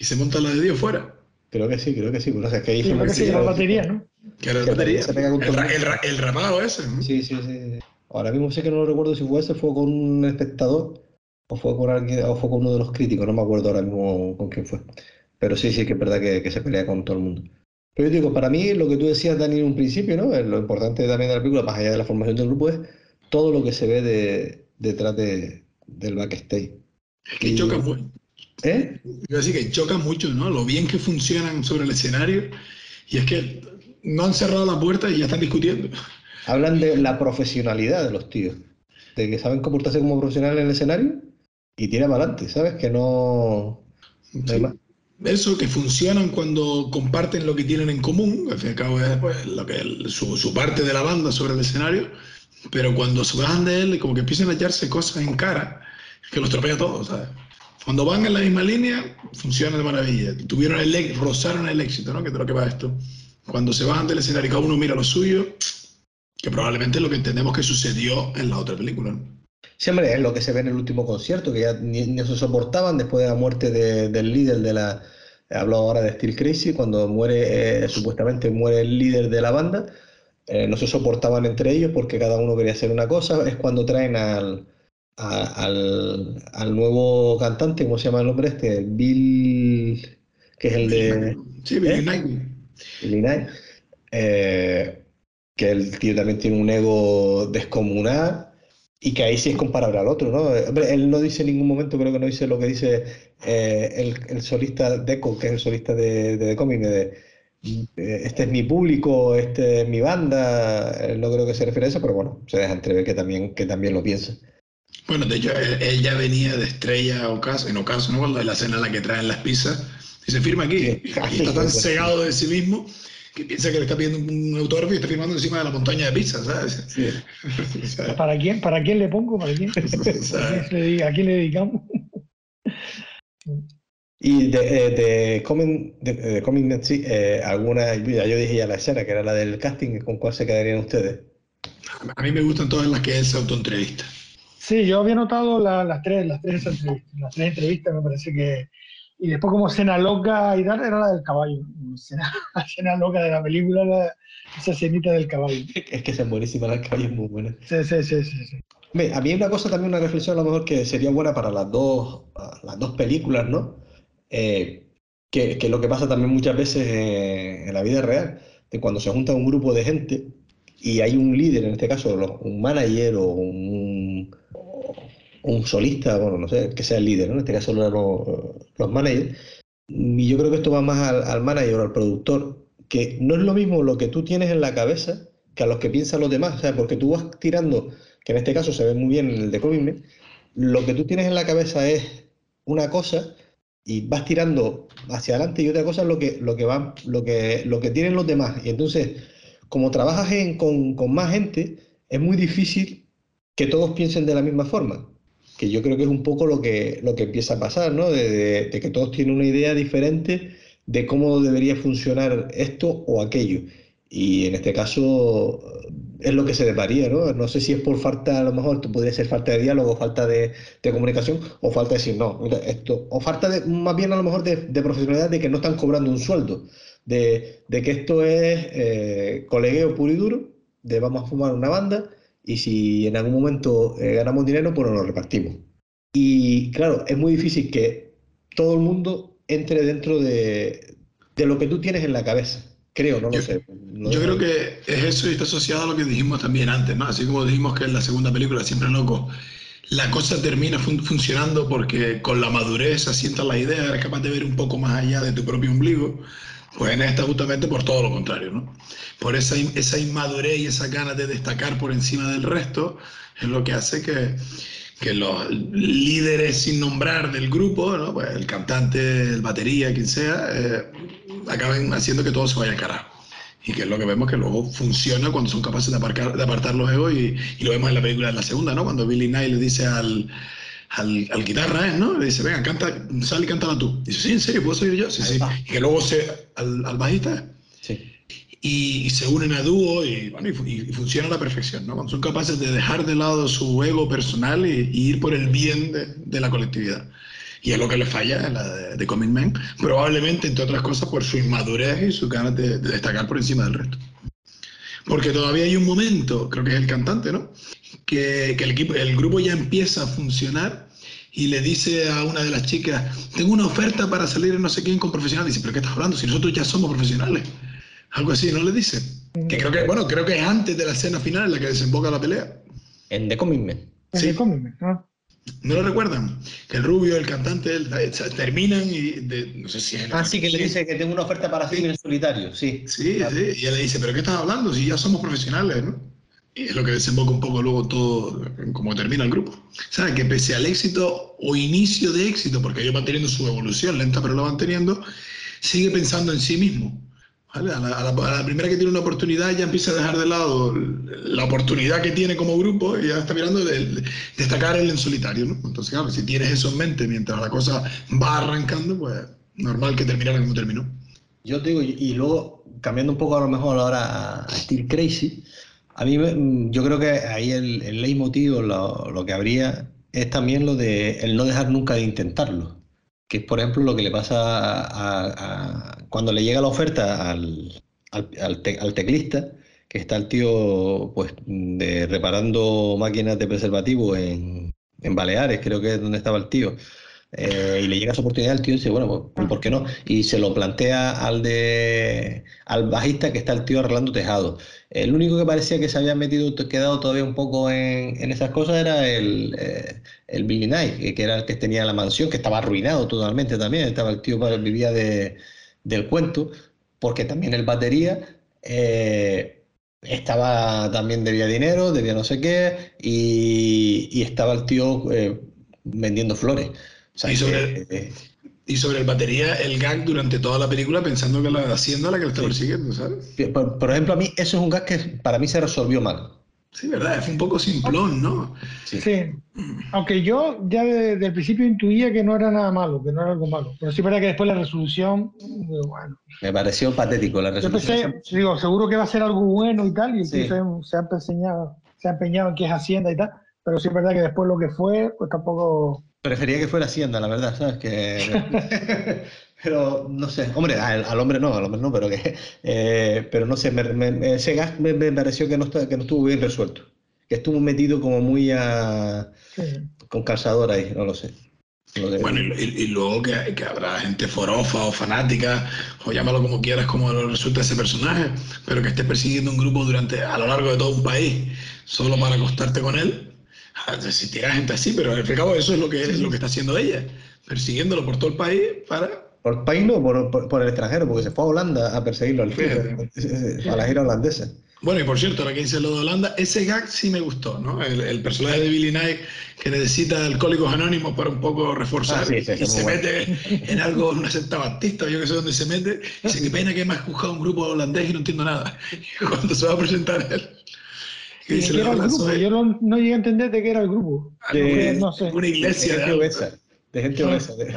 se monta la de Dios fuera. Creo que sí, creo que sí. Pues, que ahí creo que sí, la batería, ¿no? Que era la batería. el, el, rapado ese. Sí, sí, sí. Ahora mismo sé que no lo recuerdo si fue ese, fue con un espectador o fue con alguien, o fue con uno de los críticos, no me acuerdo ahora mismo con quién fue. Pero sí, sí que es verdad que, se pelea con todo el mundo. Pero yo digo, para mí lo que tú decías, Dani, en un principio, ¿no? Lo importante también de la película, más allá de la formación del grupo, es todo lo que se ve de, detrás de, del backstage. Es que choca mucho. ¿Eh? Yo decir que choca mucho, ¿no? Lo bien que funcionan sobre el escenario. Y es que no han cerrado la puerta y ya están discutiendo. Hablan de la profesionalidad de los tíos. De que saben comportarse como profesionales en el escenario y tiran para adelante, ¿sabes? Que no eso, que funcionan cuando comparten lo que tienen en común, al fin y al cabo es pues, lo que, su, su, parte de la banda sobre el escenario, pero cuando se bajan de él, como que empiezan a echarse cosas en cara, que los tropea todo, ¿sabes? Cuando van en la misma línea, funciona de maravilla. Tuvieron el rozaron el éxito, ¿no? Que lo que va esto. Cuando se bajan del escenario y cada uno mira lo suyo, que probablemente es lo que entendemos que sucedió en la otra película, ¿no? Siempre es lo que se ve en el último concierto, que ya ni, se soportaban después de la muerte del líder de la... He hablado ahora de Steel Crazy, cuando muere, eh, supuestamente muere el líder de la banda, eh, no se soportaban entre ellos porque cada uno quería hacer una cosa. Es cuando traen al, al, al, nuevo cantante, ¿cómo se llama el nombre este? Bill, que es el de... Sí, Bill ¿eh? Bill Knight. que el tío también tiene un ego descomunal y que ahí sí es comparable al otro, ¿no? él no dice en ningún momento, creo que no dice lo que dice eh, el, el, solista Deco, que es el solista de, de The Comic, de, este es mi público, este es mi banda, él no creo que se refiere a eso, pero bueno, se deja entrever que también, que también lo piensa. Bueno, de hecho, él, ya venía de Estrella Ocaso, en Ocaso, ¿no? Cuando la escena en la que traen las pizzas, y se firma aquí, y está tan cegado de sí mismo que piensa que le está pidiendo un autógrafo y está firmando encima de la montaña de pizza, ¿sabes? ¿Para, quién, ¿Para quién le pongo? ¿Para quién? ¿A quién le dedicamos? Y de, eh, de Coming, de, de sí, eh, alguna, ya yo dije ya la escena, que era la del casting, ¿con cuál se quedarían ustedes? A mí me gustan todas las que él se autoentrevista. Sí, yo había notado las tres, las tres entrevistas, las tres entrevistas me parece que y después como escena loca y tal, era la del caballo. la escena loca de la película, esa escenita del caballo. Es que es buenísima, la del caballo es muy buena. Sí, sí, sí, sí. A mí una cosa también, una reflexión a lo mejor que sería buena para las dos, las dos películas, ¿no? Eh, que, que, lo que pasa también muchas veces en la vida real, de cuando se junta un grupo de gente y hay un líder, en este caso un manager o un, un solista, bueno, no sé, que sea el líder, ¿no? En este caso los, los managers. Y yo creo que esto va más al, manager o al productor, que no es lo mismo lo que tú tienes en la cabeza que a los que piensan los demás, o sea, porque tú vas tirando, que en este caso se ve muy bien en el de Comic lo que tú tienes en la cabeza es una cosa y vas tirando hacia adelante y otra cosa es lo que, lo que, va, lo que, lo que tienen los demás. Y entonces, como trabajas con, con más gente, es muy difícil que todos piensen de la misma forma yo creo que es un poco lo que, lo que empieza a pasar, ¿no? De, que todos tienen una idea diferente de cómo debería funcionar esto o aquello. Y en este caso es lo que se deparía, ¿no? No sé si es por falta, a lo mejor podría ser falta de diálogo, falta de, comunicación, o falta de decir, no, esto, o falta de, más bien a lo mejor de, profesionalidad de que no están cobrando un sueldo, de, que esto es eh, colegueo puro y duro, de vamos a fumar una banda, y si en algún momento eh, ganamos dinero, pues nos lo repartimos. Y claro, es muy difícil que todo el mundo entre dentro de, de lo que tú tienes en la cabeza. Creo, no lo sé. yo creo que es eso y está asociado a lo que dijimos también antes, ¿no? Así como dijimos que en la segunda película, Siempre Loco, la cosa termina funcionando porque con la madurez asientas la idea, eres capaz de ver un poco más allá de tu propio ombligo. Pues en esta justamente por todo lo contrario, ¿no? Por esa, esa inmadurez y esa ganas de destacar por encima del resto es lo que hace que, que los líderes sin nombrar del grupo, ¿no? pues el cantante, el batería, quien sea, eh, acaben haciendo que todo se vaya a carajo. Y que es lo que vemos que luego funciona cuando son capaces de, aparcar, de apartar los egos y, y, lo vemos en la película de la segunda, ¿no? Cuando Billy Knight le dice al, al, al guitarra, ¿eh? ¿no? Le dice, venga, canta, sal y cántala tú. dice, sí, ¿en serio? ¿Puedo seguir yo? Sí, sí. Y que luego se, al, al bajista. Sí. Y, se unen a dúo y, bueno, y, funciona a la perfección, ¿no? Son capaces de dejar de lado su ego personal y, ir por el bien de, de, la colectividad. Y es lo que le falla a la de, de Comic Man, probablemente, entre otras cosas, por su inmadurez y su ganas de, de destacar por encima del resto. Porque todavía hay un momento, creo que es el cantante, ¿no? Que, que el, equipo, el grupo ya empieza a funcionar y le dice a una de las chicas, tengo una oferta para salir en no sé quién con profesionales. Dice, pero ¿qué estás hablando? Si nosotros ya somos profesionales. Algo así, ¿no le dice? Que creo que, bueno, creo que es antes de la escena final en la que desemboca la pelea. En The Commitment. Sí. The Commitment, ¿no? ¿No lo recuerdan? Que el rubio, el cantante, terminan y no sé si es Ah, sí, que le dice que tengo una oferta para sí. en solitario, sí. Sí, sí, y él le dice, pero ¿qué estás hablando? Si ya somos profesionales, ¿no? Es lo que desemboca un poco luego todo, como termina el grupo. ¿Sabes? Que pese al éxito o inicio de éxito, porque ellos van teniendo su evolución lenta, pero lo van teniendo, sigue pensando en sí mismo. ¿vale? A, la, la, primera que tiene una oportunidad ya empieza a dejar de lado la oportunidad que tiene como grupo y ya está mirando de, de destacar él en solitario. ¿no? Entonces, claro, si tienes eso en mente mientras la cosa va arrancando, pues normal que terminara como terminó. Yo te digo, y luego cambiando un poco a lo mejor ahora a Steel Crazy, a mí yo creo que ahí el, el leitmotiv, lo, lo que habría es también lo de el no dejar nunca de intentarlo que es por ejemplo lo que le pasa a, cuando le llega la oferta al, al, al, te, al, teclista, que está el tío pues de, reparando máquinas de preservativo en, en Baleares, creo que es donde estaba el tío. Eh, y le llega esa oportunidad, el tío dice, bueno, pues, ¿por qué no? Y se lo plantea al de al bajista que está el tío arreglando tejado. El único que parecía que se había metido, quedado todavía un poco en, en esas cosas era el, eh, el Billy Knight, que era el que tenía la mansión, que estaba arruinado totalmente también. Estaba el tío vivía de, del cuento, porque también el batería eh, estaba también debía dinero, debía no sé qué, y, y estaba el tío eh, vendiendo flores. O sea, y, sobre, que, eh, y sobre el batería, el gag durante toda la película pensando que la hacienda la que lo está persiguiendo, ¿sabes? Por, por, ejemplo, a mí eso es un gag que para mí se resolvió mal. Sí, verdad, es un poco simplón, ¿no? Sí. sí. Aunque yo ya desde el principio intuía que no era nada malo, que no era algo malo. Pero sí es verdad que después la resolución, bueno. Me pareció patético la resolución. Yo pensé, digo, seguro que va a ser algo bueno y tal, y sí. se, se, ha empeñado, se ha empeñado en que es Hacienda y tal. Pero sí es verdad que después lo que fue, pues tampoco Prefería que fuera Hacienda, la verdad, ¿sabes? Que... pero no sé, hombre, al, al, hombre no, al hombre no, pero que, eh, pero no sé, me, me, ese gas me, me, pareció que no, que no estuvo bien resuelto, que estuvo metido como muy a, sí. con calzador ahí, no lo sé. Bueno, y, y, luego que, que, habrá gente forofa o fanática, o llámalo como quieras, como resulta ese personaje, pero que esté persiguiendo un grupo durante a lo largo de todo un país solo para acostarte con él, si tiene gente así, pero al fin y al cabo eso es lo que, es lo que está haciendo ella, persiguiéndolo por todo el país para... Por el país no, por, por, por el extranjero, porque se fue a Holanda a perseguirlo al fin, a la gira holandesa. Bueno, y por cierto, ahora que dice lo de Holanda, ese gag sí me gustó, ¿no? El, el personaje de Billy Knight que necesita alcohólicos anónimos para un poco reforzar ah, sí, sí, y se bueno. mete en algo, una secta baptista, yo que sé dónde se mete, dice, qué pena que me has buscado un grupo holandés y no entiendo nada. Y cuando se va a presentar él, ¿Qué dice era el grupo? Yo no, no, llegué a entender de qué era el grupo. De, no sé. Una iglesia de, de obesa. De gente obesa. De,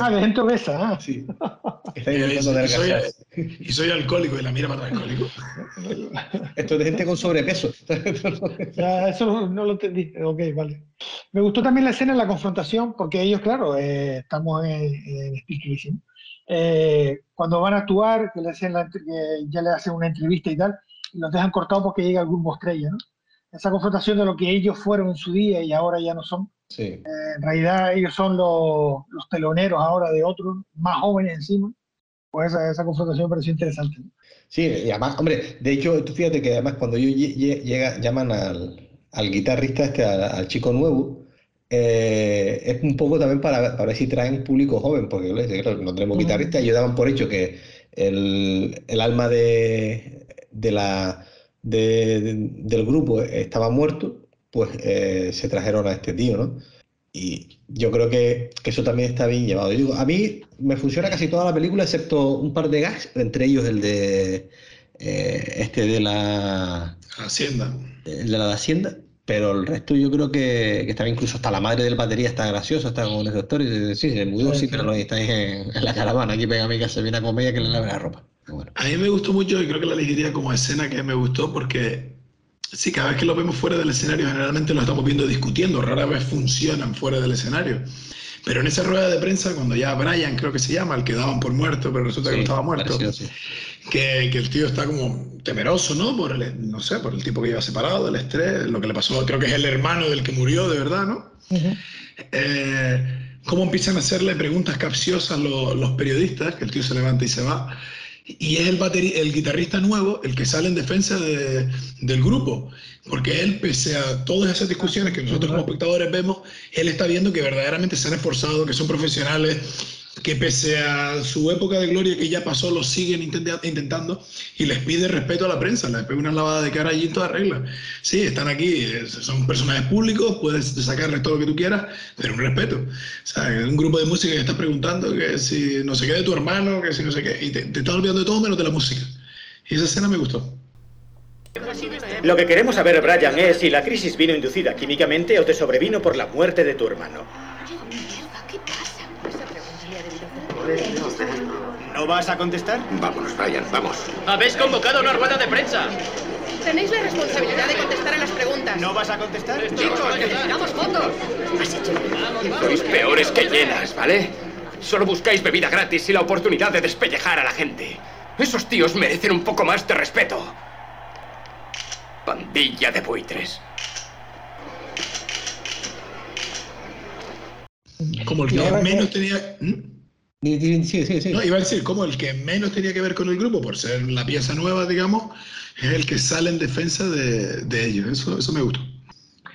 ah, de gente obesa. Ah. Sí. Está y, soy, y soy alcohólico y la mira para alcohólico. Esto es de gente con sobrepeso. ya, eso no, lo entendí. Ok, vale. Me gustó también la escena de la confrontación, porque ellos, claro, eh, estamos en, en Speakeasy. Eh, cuando van a actuar, que, le hacen la, que ya le hacen una entrevista y tal, y los dejan cortados porque llega el grupo estrella, ¿no? Esa confrontación de lo que ellos fueron en su día y ahora ya no son. Sí. Eh, en realidad ellos son los, los, teloneros ahora de otros, más jóvenes encima. Pues esa, esa confrontación me pareció interesante. ¿no? Sí, y además, hombre, de hecho, tú fíjate que además cuando ellos llega, llaman al, al guitarrista, este, al, al chico nuevo, eh, es un poco también para, para ver si traen público joven, porque no tenemos guitarristas y daban por hecho que el, el alma de, de la, del grupo estaba muerto, pues eh, se trajeron a este tío, ¿no? Y yo creo que, que, eso también está bien llevado. Yo digo, a mí me funciona casi toda la película, excepto un par de gags, entre ellos el de eh, este de la Hacienda. El de la Hacienda, pero el resto yo creo que, que estaba incluso hasta la madre del batería está graciosa, está con el doctor y sí, se mudó, sí, pero no estáis en, en, la caravana, aquí pega a mi casa, viene a comer que le lave la ropa. Bueno. A mí me gustó mucho y creo que la elegiría como escena que me gustó porque sí, cada vez que lo vemos fuera del escenario generalmente lo estamos viendo discutiendo, rara vez funcionan fuera del escenario. Pero en esa rueda de prensa, cuando ya Brian, creo que se llama, el que daban por muerto, pero resulta sí, que no estaba muerto, sí. que, que, el tío está como temeroso, ¿no? Por el, no sé, por el tipo que lleva separado, el estrés, lo que le pasó, creo que es el hermano del que murió, de verdad, ¿no? Uh -huh. eh, cómo empiezan a hacerle preguntas capciosas los, los, periodistas, que el tío se levanta y se va. Y es el, el guitarrista nuevo el que sale en defensa de, del grupo. Porque él, pese a todas esas discusiones que nosotros como espectadores vemos, él está viendo que verdaderamente se han esforzado, que son profesionales, que pese a su época de gloria que ya pasó, lo siguen intentando y les pide respeto a la prensa, les pide una lavada de cara allí en toda regla. Sí, están aquí, son personajes públicos, puedes sacarles todo lo que tú quieras, pero un respeto. O sea, un grupo de música que está preguntando que si no sé qué de tu hermano, que si no sé qué, y te, te estás olvidando de todo menos de la música. Y esa escena me gustó. Lo que queremos saber, Brian, es si la crisis vino inducida químicamente o te sobrevino por la muerte de tu hermano. ¿No vas a contestar? Vámonos, Brian, vamos. Habéis convocado una rueda de prensa. Tenéis la responsabilidad de contestar a las preguntas. ¿No vas a contestar? Chicos, necesitamos. Has hecho Sois peores que llenas, ¿vale? Solo buscáis bebida gratis y la oportunidad de despellejar a la gente. Esos tíos merecen un poco más de respeto. Pandilla de buitres. Como el que menos tenía... ¿Mm? Sí, sí, sí. No, iba a decir, como el que menos tenía que ver con el grupo, por ser la pieza nueva, digamos, es el que sale en defensa de, de ellos. Eso, eso me gustó.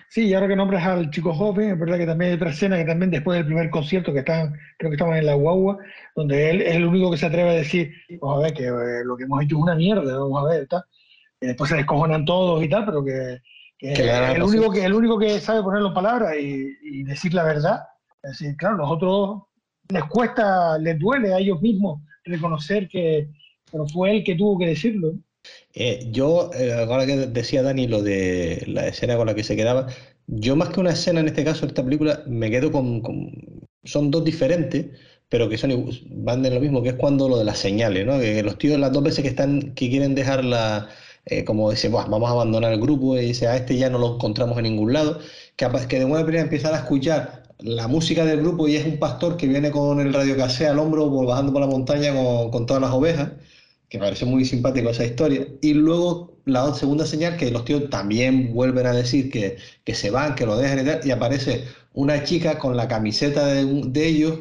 Sí, y ahora que nombras al chico joven, es verdad que también hay otra escena que también después del primer concierto, que están, creo que estaban en la guagua, donde él es el único que se atreve a decir, vamos a ver, que eh, lo que hemos hecho es una mierda, vamos a ver, tal. Y después se descojonan todos y tal, pero que, que es el, único que, el único que sabe ponerlo en palabras y, y decir la verdad. Es decir, claro, los otros les cuesta, les duele a ellos mismos reconocer que pero fue él que tuvo que decirlo. Eh, yo, eh, ahora que decía Dani lo de la escena con la que se quedaba, yo más que una escena en este caso, en esta película, me quedo con, son dos diferentes, pero que son van de lo mismo, que es cuando lo de las señales, ¿no? Que los tíos las dos veces que están, que quieren dejarla, eh, como dice, vamos a abandonar el grupo, y dice, a este ya no lo encontramos en ningún lado, que, que de buena primera empiezan a escuchar la música del grupo y es un pastor que viene con el radiocasé al hombro bajando por la montaña con, con todas las ovejas, que parece muy simpático esa historia. Y luego la segunda señal que los tíos también vuelven a decir que, que se van, que lo dejan y tal, y aparece una chica con la camiseta de, de ellos,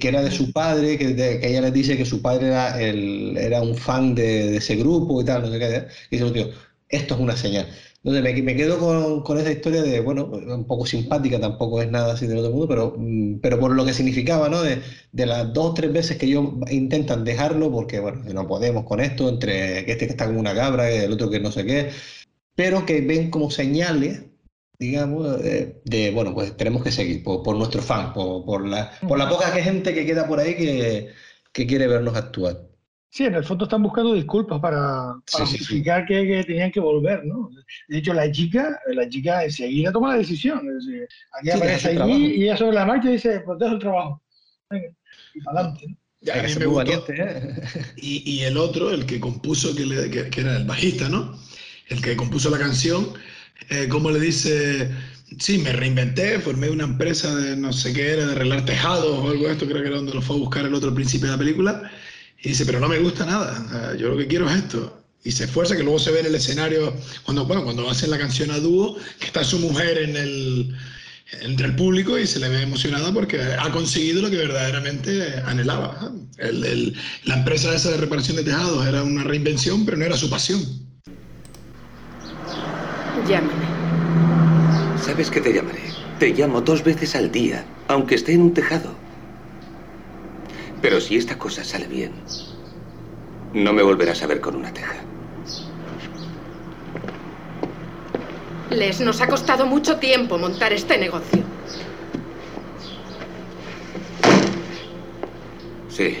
que era de su padre, que, que, ella les dice que su padre era, el, era un fan de, de, ese grupo y tal, no sé qué, y dice los tíos, esto es una señal. Entonces me, me quedo con, con, esa historia de, bueno, un poco simpática, tampoco es nada así del otro mundo, pero, pero por lo que significaba, ¿no? De, de las dos o tres veces que ellos intentan dejarlo, porque, bueno, no podemos con esto, entre este que está como una cabra y el otro que no sé qué, pero que ven como señales, digamos, de, de bueno, pues tenemos que seguir por, por nuestro fan, por, por, la, por la poca gente que queda por ahí que, que quiere vernos actuar. Sí, en el fondo están buscando disculpas para, para sí, justificar sí, sí. Que, que, tenían que volver, ¿no? De hecho, la chica, la chica enseguida toma la decisión. Es decir, aquí aparece allí y ella sobre la marcha dice, pues dejo el trabajo. Venga, y para adelante. ¿no? Ya, a mí me valiente, ¿eh? y, y, el otro, el que compuso, que, le, que, que, era el bajista, ¿no? El que compuso la canción, eh, como le dice, sí, me reinventé, formé una empresa de no sé qué era, de arreglar tejados o algo de esto, creo que era donde lo fue a buscar el otro al principio de la película y dice, pero no me gusta nada, yo lo que quiero es esto. Y se esfuerza, que luego se ve en el escenario, cuando, bueno, cuando hacen la canción a dúo, que está su mujer en el, entre el público y se le ve emocionada porque ha conseguido lo que verdaderamente anhelaba. El, el, la empresa esa de reparación de tejados era una reinvención, pero no era su pasión. Llámame. ¿Sabes que te llamaré? Te llamo dos veces al día, aunque esté en un tejado. Pero si esta cosa sale bien, no me volverás a ver con una teja. Les nos ha costado mucho tiempo montar este negocio. Sí.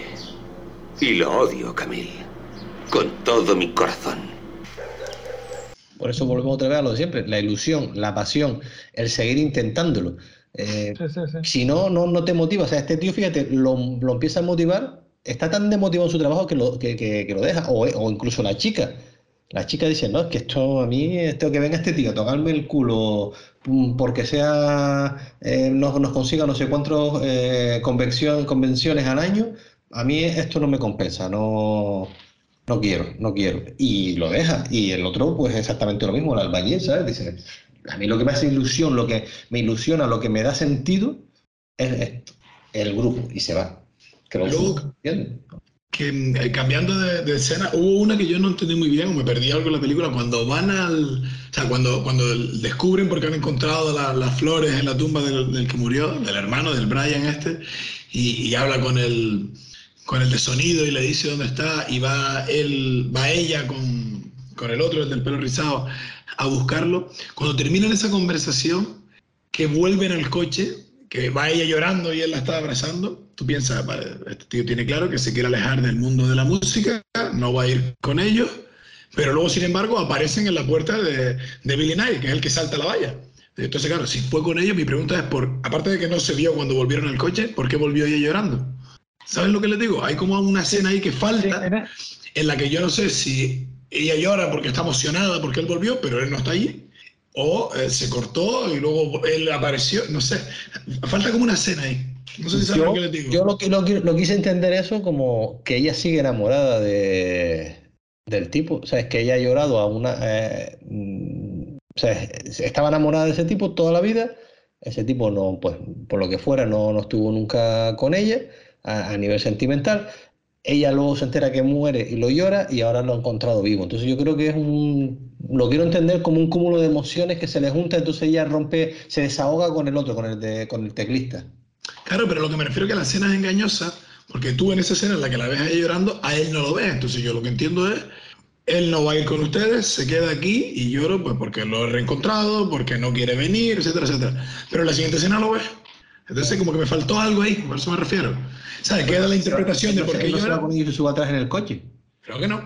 Y lo odio, Camille. Con todo mi corazón. Por eso volvemos otra vez a lo de siempre, la ilusión, la pasión, el seguir intentándolo. Eh, si no, no, no te motiva. O sea, este tío, fíjate, lo, lo empieza a motivar, está tan demotivado en su trabajo que lo, que, que- que lo deja. O, o incluso la chica. La chica dice, no, es que esto a mí, esto que venga este tío a tocarme el culo mm, porque sea, eh, nos, nos consiga no sé cuántos eh, convención- convenciones al año, a mí esto no me compensa, no, no quiero, no quiero. Y lo deja. Y el otro, pues exactamente lo mismo, el albañil, ¿sabes? Dice, a mí lo que me hace ilusión, lo que me ilusiona, lo que me da sentido es esto, el grupo, y se va. Que lo Luego- ¿entiendes? que eh, cambiando de, de escena, hubo una que yo no entendí muy bien o me perdí algo en la película cuando van al. O sea, cuando, cuando descubren porque han encontrado la- las flores en la tumba del, del que murió, del hermano, del Brian este, y, y habla con el, con el de sonido y le dice dónde está, y va él, va ella con, con el otro, el del pelo rizado, a buscarlo. Cuando terminan esa conversación, que vuelven al coche, que va ella llorando y él la está abrazando, tú piensas, vale, este tío tiene claro que se quiere alejar del mundo de la música, no va a ir con ellos, pero luego, sin embargo, aparecen en la puerta de, de Billy Knight, que es el que salta la valla. Entonces, claro, si fue con ellos, mi pregunta es, por, aparte de que no se vio cuando volvieron al coche, ¿por qué volvió ella llorando? ¿Sabes lo que les digo? Hay como una escena ahí que falta, en la que yo no sé si ella llora porque está emocionada porque él volvió, pero él no está allí, o eh, se cortó y luego él apareció, no sé. Falta como una escena ahí. No sé si sabes Yo, lo que les digo. yo lo, lo, lo quise entender eso como que ella sigue enamorada de, del tipo. O sea, es que ella ha llorado a una... eh, o sea, es- estaba enamorada de ese tipo toda la vida. Ese tipo no, pues, por lo que fuera, no, no estuvo nunca con ella a, a nivel sentimental. Ella luego se entera que muere y lo llora y ahora lo ha encontrado vivo. Entonces yo creo que es un... Lo quiero entender como un cúmulo de emociones que se le junta, entonces ella rompe, se desahoga con el otro, con el, con el teclista. Claro, pero lo que me refiero es que la escena es engañosa, porque tú en esa escena en la que la ves a ella llorando, a él no lo ves. Entonces yo lo que entiendo es, él no va a ir con ustedes, se queda aquí y lloro pues porque lo he reencontrado, porque no quiere venir, etcétera, etcétera. Pero en la siguiente escena lo ves. Entonces como que me faltó algo ahí, por eso me refiero. ¿Sabes? Queda la interpretación de por qué ¿No se va sube atrás en el coche? Creo que no.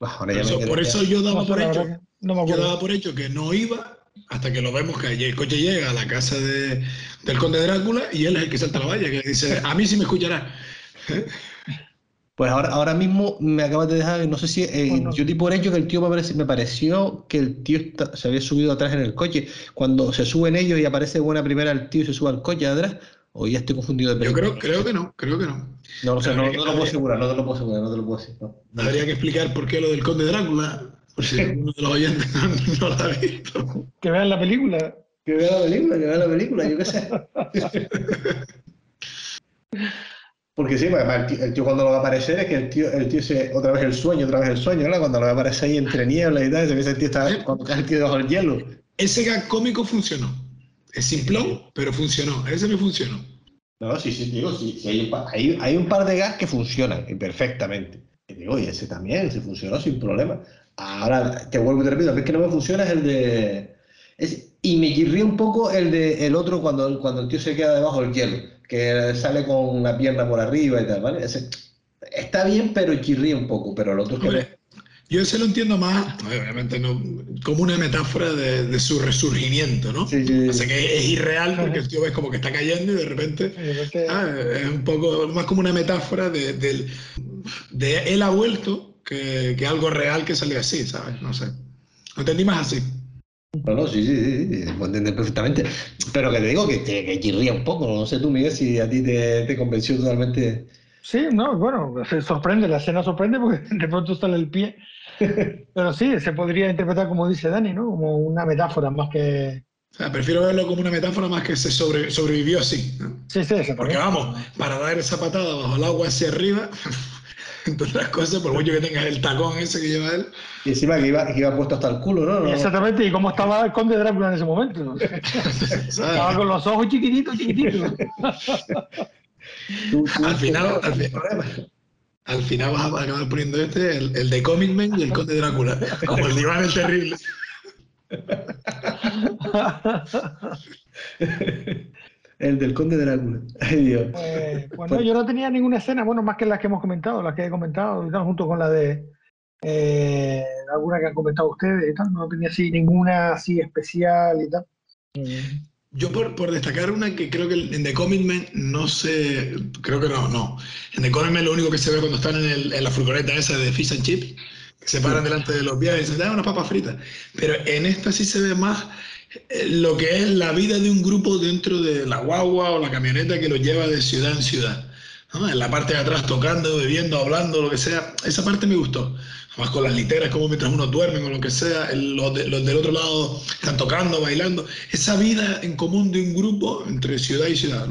Bah, ahora Por ya eso, por yo daba No por hecho, no me yo daba por hecho que no iba hasta que lo vemos que el coche llega a la casa de, del conde Drácula y él es el que salta la valla, que dice, a mí sí me escuchará. Pues ahora, ahora mismo me acabas de dejar, no sé si, eh, yo di por hecho que el tío me, pareció que el tío está- se había subido atrás en el coche. Cuando se suben ellos y aparece buena primera el tío y se sube al coche atrás, o ya estoy confundido de Yo película. creo, creo que no, creo que no. No lo sé, no, no que- lo puedo asegurar, no te lo puedo asegurar, no te lo puedo decir. no. Habría que explicar por qué lo del conde Drácula, por si uno de los oyentes no, lo ha visto. Que vean la película. Que vea la película, que vea la película, yo qué sé. Porque sí, además el tío, el tío cuando lo va a aparecer es que el tío, el tío se, otra vez el sueño, otra vez el sueño, ¿no? Cuando lo va a aparecer ahí entre nieblas y tal, se ve ese tío está, cuando cae el tío debajo del hielo. Ese gag cómico funcionó. Es simplón, pero funcionó. Ese me funcionó. No, sí, sí, digo, sí, sí, hay, un par, hay, hay un par de gas que funcionan y perfectamente. Y digo, y ese también, se funcionó sin problema. Ahora, te vuelvo y te repito, el que no me funciona es el de... es- y me chirría un poco el de el otro cuando, cuando el tío se queda debajo del hielo, que sale con una pierna por arriba y tal, ¿vale? Ese, está bien, pero chirría un poco, pero el otro es que. Hombre, yo ese lo entiendo más, obviamente no, como una metáfora de, de su resurgimiento, ¿no? Sí, sí, O sea que es irreal porque el tío ves como que está cayendo y de repente ah, es un poco más como una metáfora de, del- de él ha vuelto que, que algo real que sale así, ¿sabes? No sé. Lo entendí más así. No, no, sí, sí, sí, sí, lo entiendes perfectamente. Pero que te digo que, que, que chirría un poco, no sé tú, Miguel, si a ti te, te convenció totalmente. Sí, no, bueno, se sorprende, la escena sorprende porque de pronto sale el pie. Pero sí, se podría interpretar como dice Dani, ¿no? Como una metáfora más que. O sea, prefiero verlo como una metáfora más que se sobre- sobrevivió así. ¿no? Sí, sí, Porque vamos, para dar esa patada bajo el agua hacia arriba, entre otras cosas, por mucho que tengas el tacón ese que lleva él. Y encima que iba, que iba puesto hasta el culo, ¿no? Exactamente, y cómo estaba el conde Drácula en ese momento. estaba con los ojos chiquititos, chiquititos. al final, al, final, al final vas a acabar poniendo este, el, el de Comic Man y el conde Drácula, como el diván el terrible. El del Conde Drácula. Ay, Dios. Eh, bueno, yo no tenía ninguna escena, bueno, más que las que hemos comentado, las que he comentado, y tal, junto con la de eh, alguna que han comentado ustedes y tal. No tenía así ninguna así especial y tal. Yo por, por, destacar una que creo que en The Comic Man no sé, creo que no, no. En The Comic Man lo único que se ve cuando están en, el, en la furgoneta esa de Fish and Chips, que se paran delante de los viajes y dicen, da una papa frita. Pero en esta sí se ve más lo que es la vida de un grupo dentro de la guagua o la camioneta que lo lleva de ciudad en ciudad. En la parte de atrás tocando, bebiendo, hablando, lo que sea. Esa parte me gustó. Además con las literas, como mientras uno duerme o lo que sea, los, de, los, del otro lado están tocando, bailando. Esa vida en común de un grupo entre ciudad y ciudad.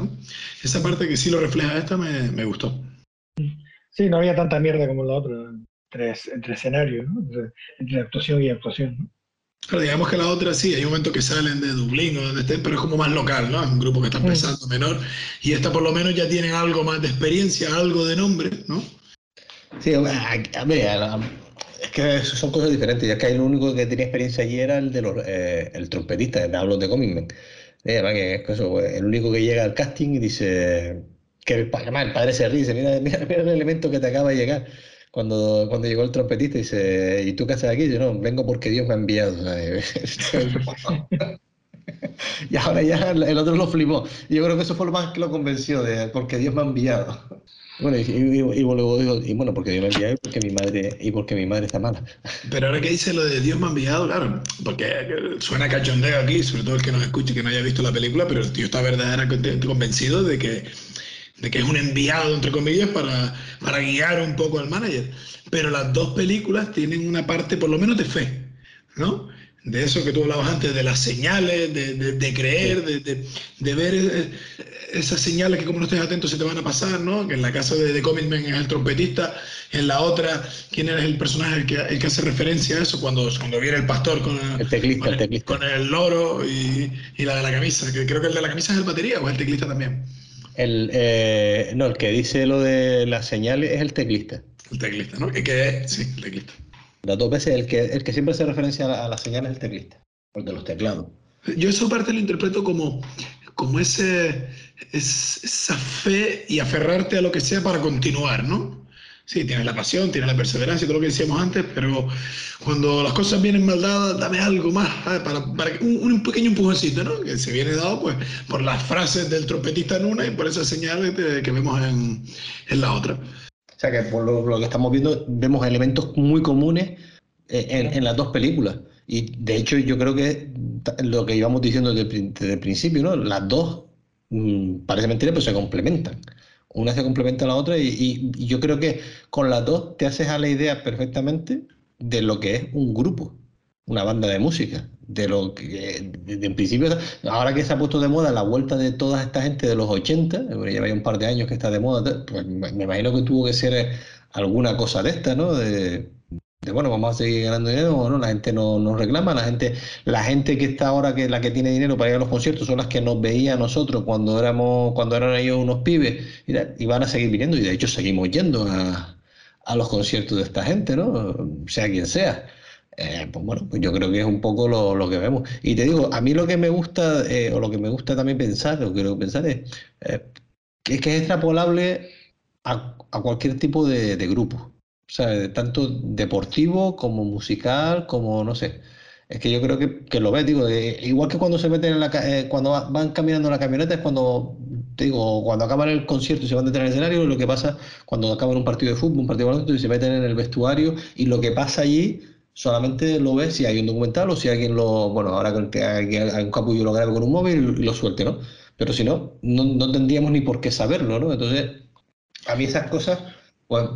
Esa parte que sí lo refleja esta me, me gustó. Sí, no había tanta mierda como la otra, entre, entre escenarios, ¿no? entre, actuación y actuación. Claro, digamos que la otra sí, hay momentos que salen de Dublín o donde estén, pero es como más local, ¿no? Es un grupo que está empezando, mm. menor. Y esta por lo menos ya tienen algo más de experiencia, algo de nombre, ¿no? Sí, a ver, es que son cosas diferentes. Ya que el único que tenía experiencia allí era el de los, eh, el trompetista, hablo de Comic Man. que es eso, el único que llega al casting y dice que el, además, el padre se ríe, dice, mira, mira, mira el elemento que te acaba de llegar cuando, cuando llegó el trompetista dice, ¿y tú qué haces aquí? Yo no, vengo porque Dios me ha enviado. y ahora ya el otro lo flipó. Y yo creo que eso fue lo más que lo convenció, de porque Dios me ha enviado. Bueno, y, y, y, luego digo, y bueno, porque Dios me ha enviado y porque mi madre, y porque mi madre está mala. Pero ahora que dice lo de Dios me ha enviado, claro, porque suena cachondeo aquí, sobre todo el que nos escuche que no haya visto la película, pero el tío está verdaderamente convencido de que de que es un enviado, entre comillas, para, para guiar un poco al manager. Pero las dos películas tienen una parte, por lo menos, de fe, ¿no? De eso que tú hablabas antes, de las señales, de, de, de creer, de, de, ver eh, esas señales que como no estés atento se te van a pasar, ¿no? Que en la casa de, Comic Man es el trompetista, en la otra, ¿quién es el personaje el que, el que hace referencia a eso? Cuando, cuando viene el pastor con el, teclista, con el, teclista. Con el loro y, y la de la camisa, que creo que el de la camisa es el batería o es el teclista también. El, eh, no, el que dice lo de las señales es el teclista. El teclista, ¿no? Que, sí, el teclista. Las dos veces, el que, el que siempre hace referencia a, la, a las señales es el teclista, el de los teclados. Yo esa parte lo interpreto como, como ese, es, esa fe y aferrarte a lo que sea para continuar, ¿no? Sí, tienes la pasión, tienes la perseverancia, todo lo que decíamos antes, pero cuando las cosas vienen mal dadas, dame algo más, ¿sabes? para, para un, un, pequeño empujoncito, ¿no? Que se viene dado pues por las frases del trompetista en una y por esas señales que, vemos en, en, la otra. O sea que por lo, lo, que estamos viendo, vemos elementos muy comunes en, en, las dos películas. Y de hecho yo creo que lo que íbamos diciendo desde, desde el principio, ¿no? Las dos, mmm, parece mentira, pero se complementan una se complementa a la otra y, yo creo que con las dos te haces a la idea perfectamente de lo que es un grupo, una banda de música, de lo que en principio, ahora que se ha puesto de moda la vuelta de toda esta gente de los 80, lleva ya un par de años que está de moda, pues me imagino que tuvo que ser alguna cosa de esta, ¿no? Bueno, vamos a seguir ganando dinero o no, la gente no nos reclama, la gente, la gente que está ahora que la que tiene dinero para ir a los conciertos son las que nos veía a nosotros cuando éramos, cuando eran ellos unos pibes y, van a seguir viniendo y de hecho seguimos yendo a, a, los conciertos de esta gente, ¿no? Sea quien sea. Eh, pues bueno, pues yo creo que es un poco lo, lo, que vemos. Y te digo, a mí lo que me gusta, eh, o lo que me gusta también pensar, que quiero pensar es, eh, es que es extrapolable a, a cualquier tipo de, de grupo. Sea, tanto deportivo como musical, como no sé. Es que yo creo que, que lo ves, digo, de, igual que cuando se meten en la eh, cuando van caminando en la camioneta es cuando, digo, cuando acaban el concierto y se van detrás del escenario, lo que pasa cuando acaban un partido de fútbol, un partido de baloncesto y se meten en el vestuario y lo que pasa allí solamente lo ves si hay un documental o si alguien lo, bueno, ahora que hay un capullo lo grabe con un móvil y lo suelte, ¿no? Pero si no, no, no tendríamos ni por qué saberlo, ¿no? Entonces, a mí esas cosas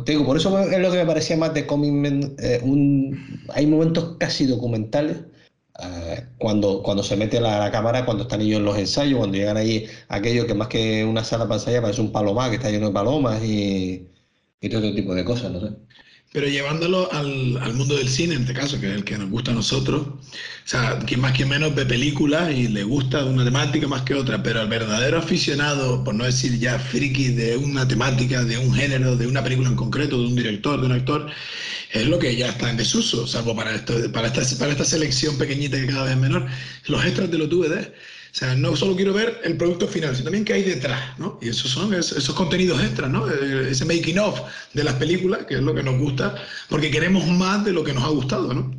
te digo, por eso es lo que me parecía más de Comic eh, un, hay momentos casi documentales eh, cuando, cuando se mete la, cámara, cuando están ellos en los ensayos, cuando llegan ahí aquello que más que una sala para ensayar parece un palomar que está lleno de palomas y, y todo tipo de cosas, no sé. Pero llevándolo al, al, mundo del cine, en este caso, que es el que nos gusta a nosotros, o sea, quien más que menos ve películas y le gusta una temática más que otra, pero al verdadero aficionado, por no decir ya friki de una temática, de un género, de una película en concreto, de un director, de un actor, es lo que ya está en desuso, salvo para, esto, para, esta, para esta selección pequeñita que cada vez es menor, los extras de los DVD. O sea, no solo quiero ver el producto final, sino también qué hay detrás, ¿no? Y esos son esos contenidos extras, ¿no? Eh, ese making of de las películas, que es lo que nos gusta, porque queremos más de lo que nos ha gustado, ¿no?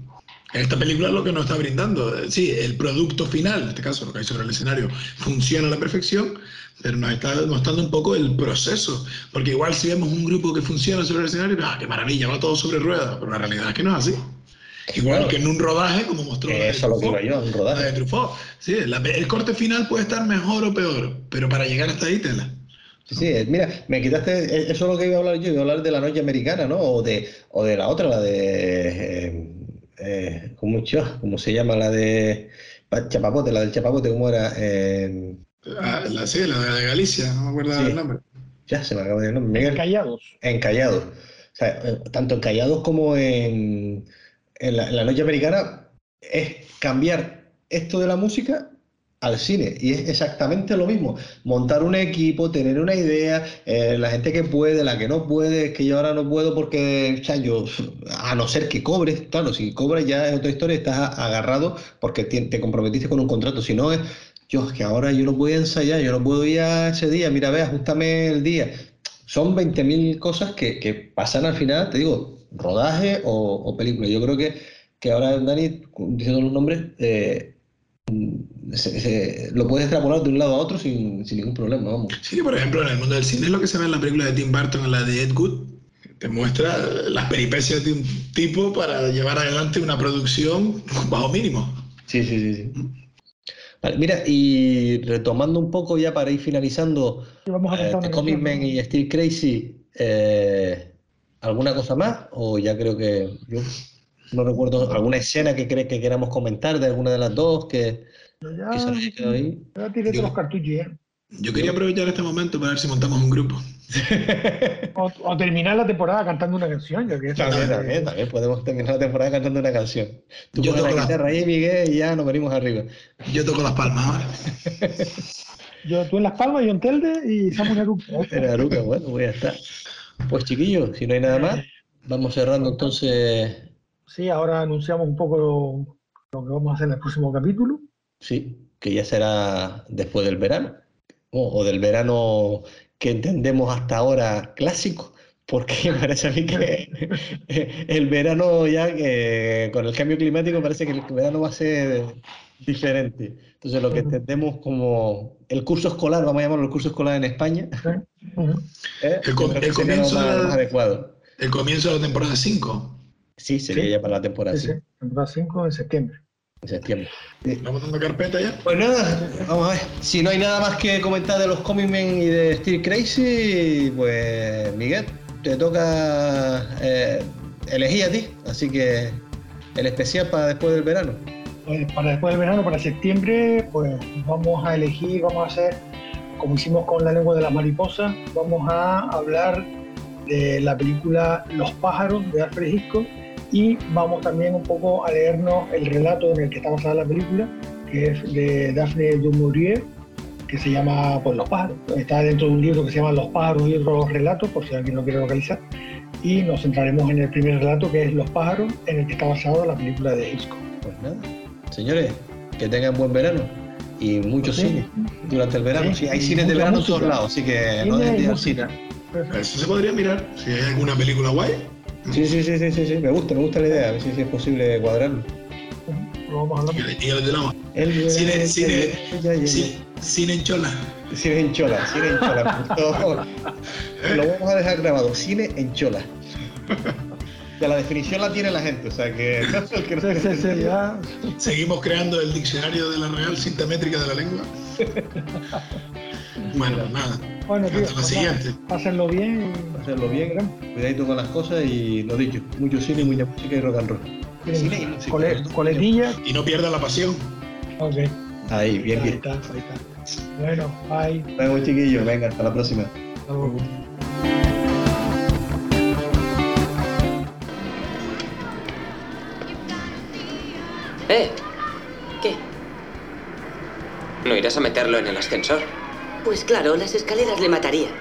Esta película es lo que nos está brindando. Sí, el producto final, en este caso lo que hay sobre el escenario, funciona a la perfección, pero nos está mostrando un poco el proceso. Porque igual si vemos un grupo que funciona sobre el escenario, ¡ah, qué maravilla! Va todo sobre ruedas, pero la realidad es que no es así. Igual que en un rodaje, como mostró Eso lo quiero yo, un rodaje. de Truffaut. Sí, la, el corte final puede estar mejor o peor, pero para llegar hasta ahí, tela. Sí, sí, mira, me quitaste, eso es lo que iba a hablar yo, iba a hablar de la noche americana, ¿no? O de, o de la otra, la de, eh, eh, ¿cómo, ¿cómo se llama? La de Chapapote, la del Chapapote, ¿cómo era? Eh, ah, la, sí, la de Galicia, no me acuerdo sí. el nombre. Ya se me acaba de el nombre. Encallados. Encallados. O sea, eh, tanto encallados como en en la, noche americana es cambiar esto de la música al cine y es exactamente lo mismo. Montar un equipo tener una idea eh, la gente que puede la que no puede que yo ahora no puedo porque o yo a no ser que cobres claro si cobras ya es otra historia estás agarrado porque te, te comprometiste con un contrato. Si no es yo es que ahora yo no puedo ensayar yo no puedo ir a ese día mira ve ajustame el día. Son 20.000 cosas que pasan al final te digo rodaje o, o, película. Yo creo que, que ahora Dani, diciendo los nombres, eh, se, se, lo puedes extrapolar de un lado a otro sin, sin, ningún problema. Vamos. Sí, por ejemplo, en el mundo del cine es lo que se ve en la película de Tim Burton, en la de Ed Wood. Te muestra las peripecias de un tipo para llevar adelante una producción bajo mínimo. Sí, sí, sí. sí. Vale, mira, y retomando un poco ya para ir finalizando, vamos a eh, Comic Man y Steel Crazy, eh, ¿Alguna cosa más? O ya creo que yo no recuerdo alguna escena que crees que queramos comentar de alguna de las dos que, ya, que se nos haya quedado ahí. Ya tiré todos los cartuchos ya. Yo quería aprovechar este momento para ver si montamos un grupo. o, o, terminar la temporada cantando una canción. Que también, también, también, podemos terminar la temporada cantando una canción. Tú yo toco la guitarra ahí, Miguel, y ya nos venimos arriba. Yo toco las palmas ahora. yo, tú en las palmas, yo en Telde y Samu en Aruca. En Aruca, bueno, voy a estar. Pues chiquillos, si no hay nada más, vamos cerrando entonces. Sí, ahora anunciamos un poco lo, lo, que vamos a hacer en el próximo capítulo. Sí, que ya será después del verano, o, o del verano que entendemos hasta ahora clásico, porque me parece a mí que el verano ya que con el cambio climático parece que el verano va a ser diferente. Entonces lo que entendemos como el curso escolar, vamos a llamarlo el curso escolar en España, ¿eh? el, com el, comienzo más, de, más adecuado. el comienzo de la temporada 5. Sí, sería sí. ya para la temporada 5. Sí, temporada 5 en septiembre. En septiembre. ¿Vamos dando carpeta ya? Pues nada, vamos a ver. Si no hay nada más que comentar de los Comic Men y de Steel Crazy, pues Miguel, te toca eh, elegir a ti. Así que el especial para después del verano. Pues para después del verano, para septiembre, pues vamos a elegir, vamos a hacer, como hicimos con la lengua de las mariposas, vamos a hablar de la película Los pájaros de Alfred Hitchcock y vamos también un poco a leernos el relato en el que está basada la película, que es de Daphne du Maurier, que se llama pues, Los pájaros. Está dentro de un libro que se llama Los pájaros y otros relatos, por si alguien lo quiere localizar. Y nos centraremos en el primer relato, que es Los pájaros, en el que está basada la película de Hitchcock. Pues nada. Señores, que tengan buen verano y mucho sí. cine durante el verano. Sí, sí hay cines de verano en todos lados, así que no dejen de ir al cine. Eso se podría mirar, si hay alguna película guay. Sí, sí, sí, sí, sí, sí. me gusta, me gusta la idea, a ver si, si es posible cuadrarlo. Lo vamos a hablar. Y el de la cine, cine, cine en chola. Cine en chola, cine en chola. Lo vamos a dejar grabado, cine en chola. Ya la definición la tiene la gente, o sea que. sí, sí, ya. Seguimos creando el diccionario de la Real Cinta Métrica de la Lengua. bueno, nada. Bueno, tío, Hasta la siguiente. Pásenlo bien. Pásenlo bien, cuidadito con las cosas y lo dicho, mucho cine, mucha música y rock and roll. Cine y música. Cole, coletilla. Y no pierda la pasión. Ok. Ahí, bien, ahí bien. Está, ahí está. Bueno, bye. Venga, chiquillos, venga, hasta la próxima. Hasta luego. ¿Eh? ¿Qué? ¿No irás a meterlo en el ascensor? Pues claro, las escaleras le matarían.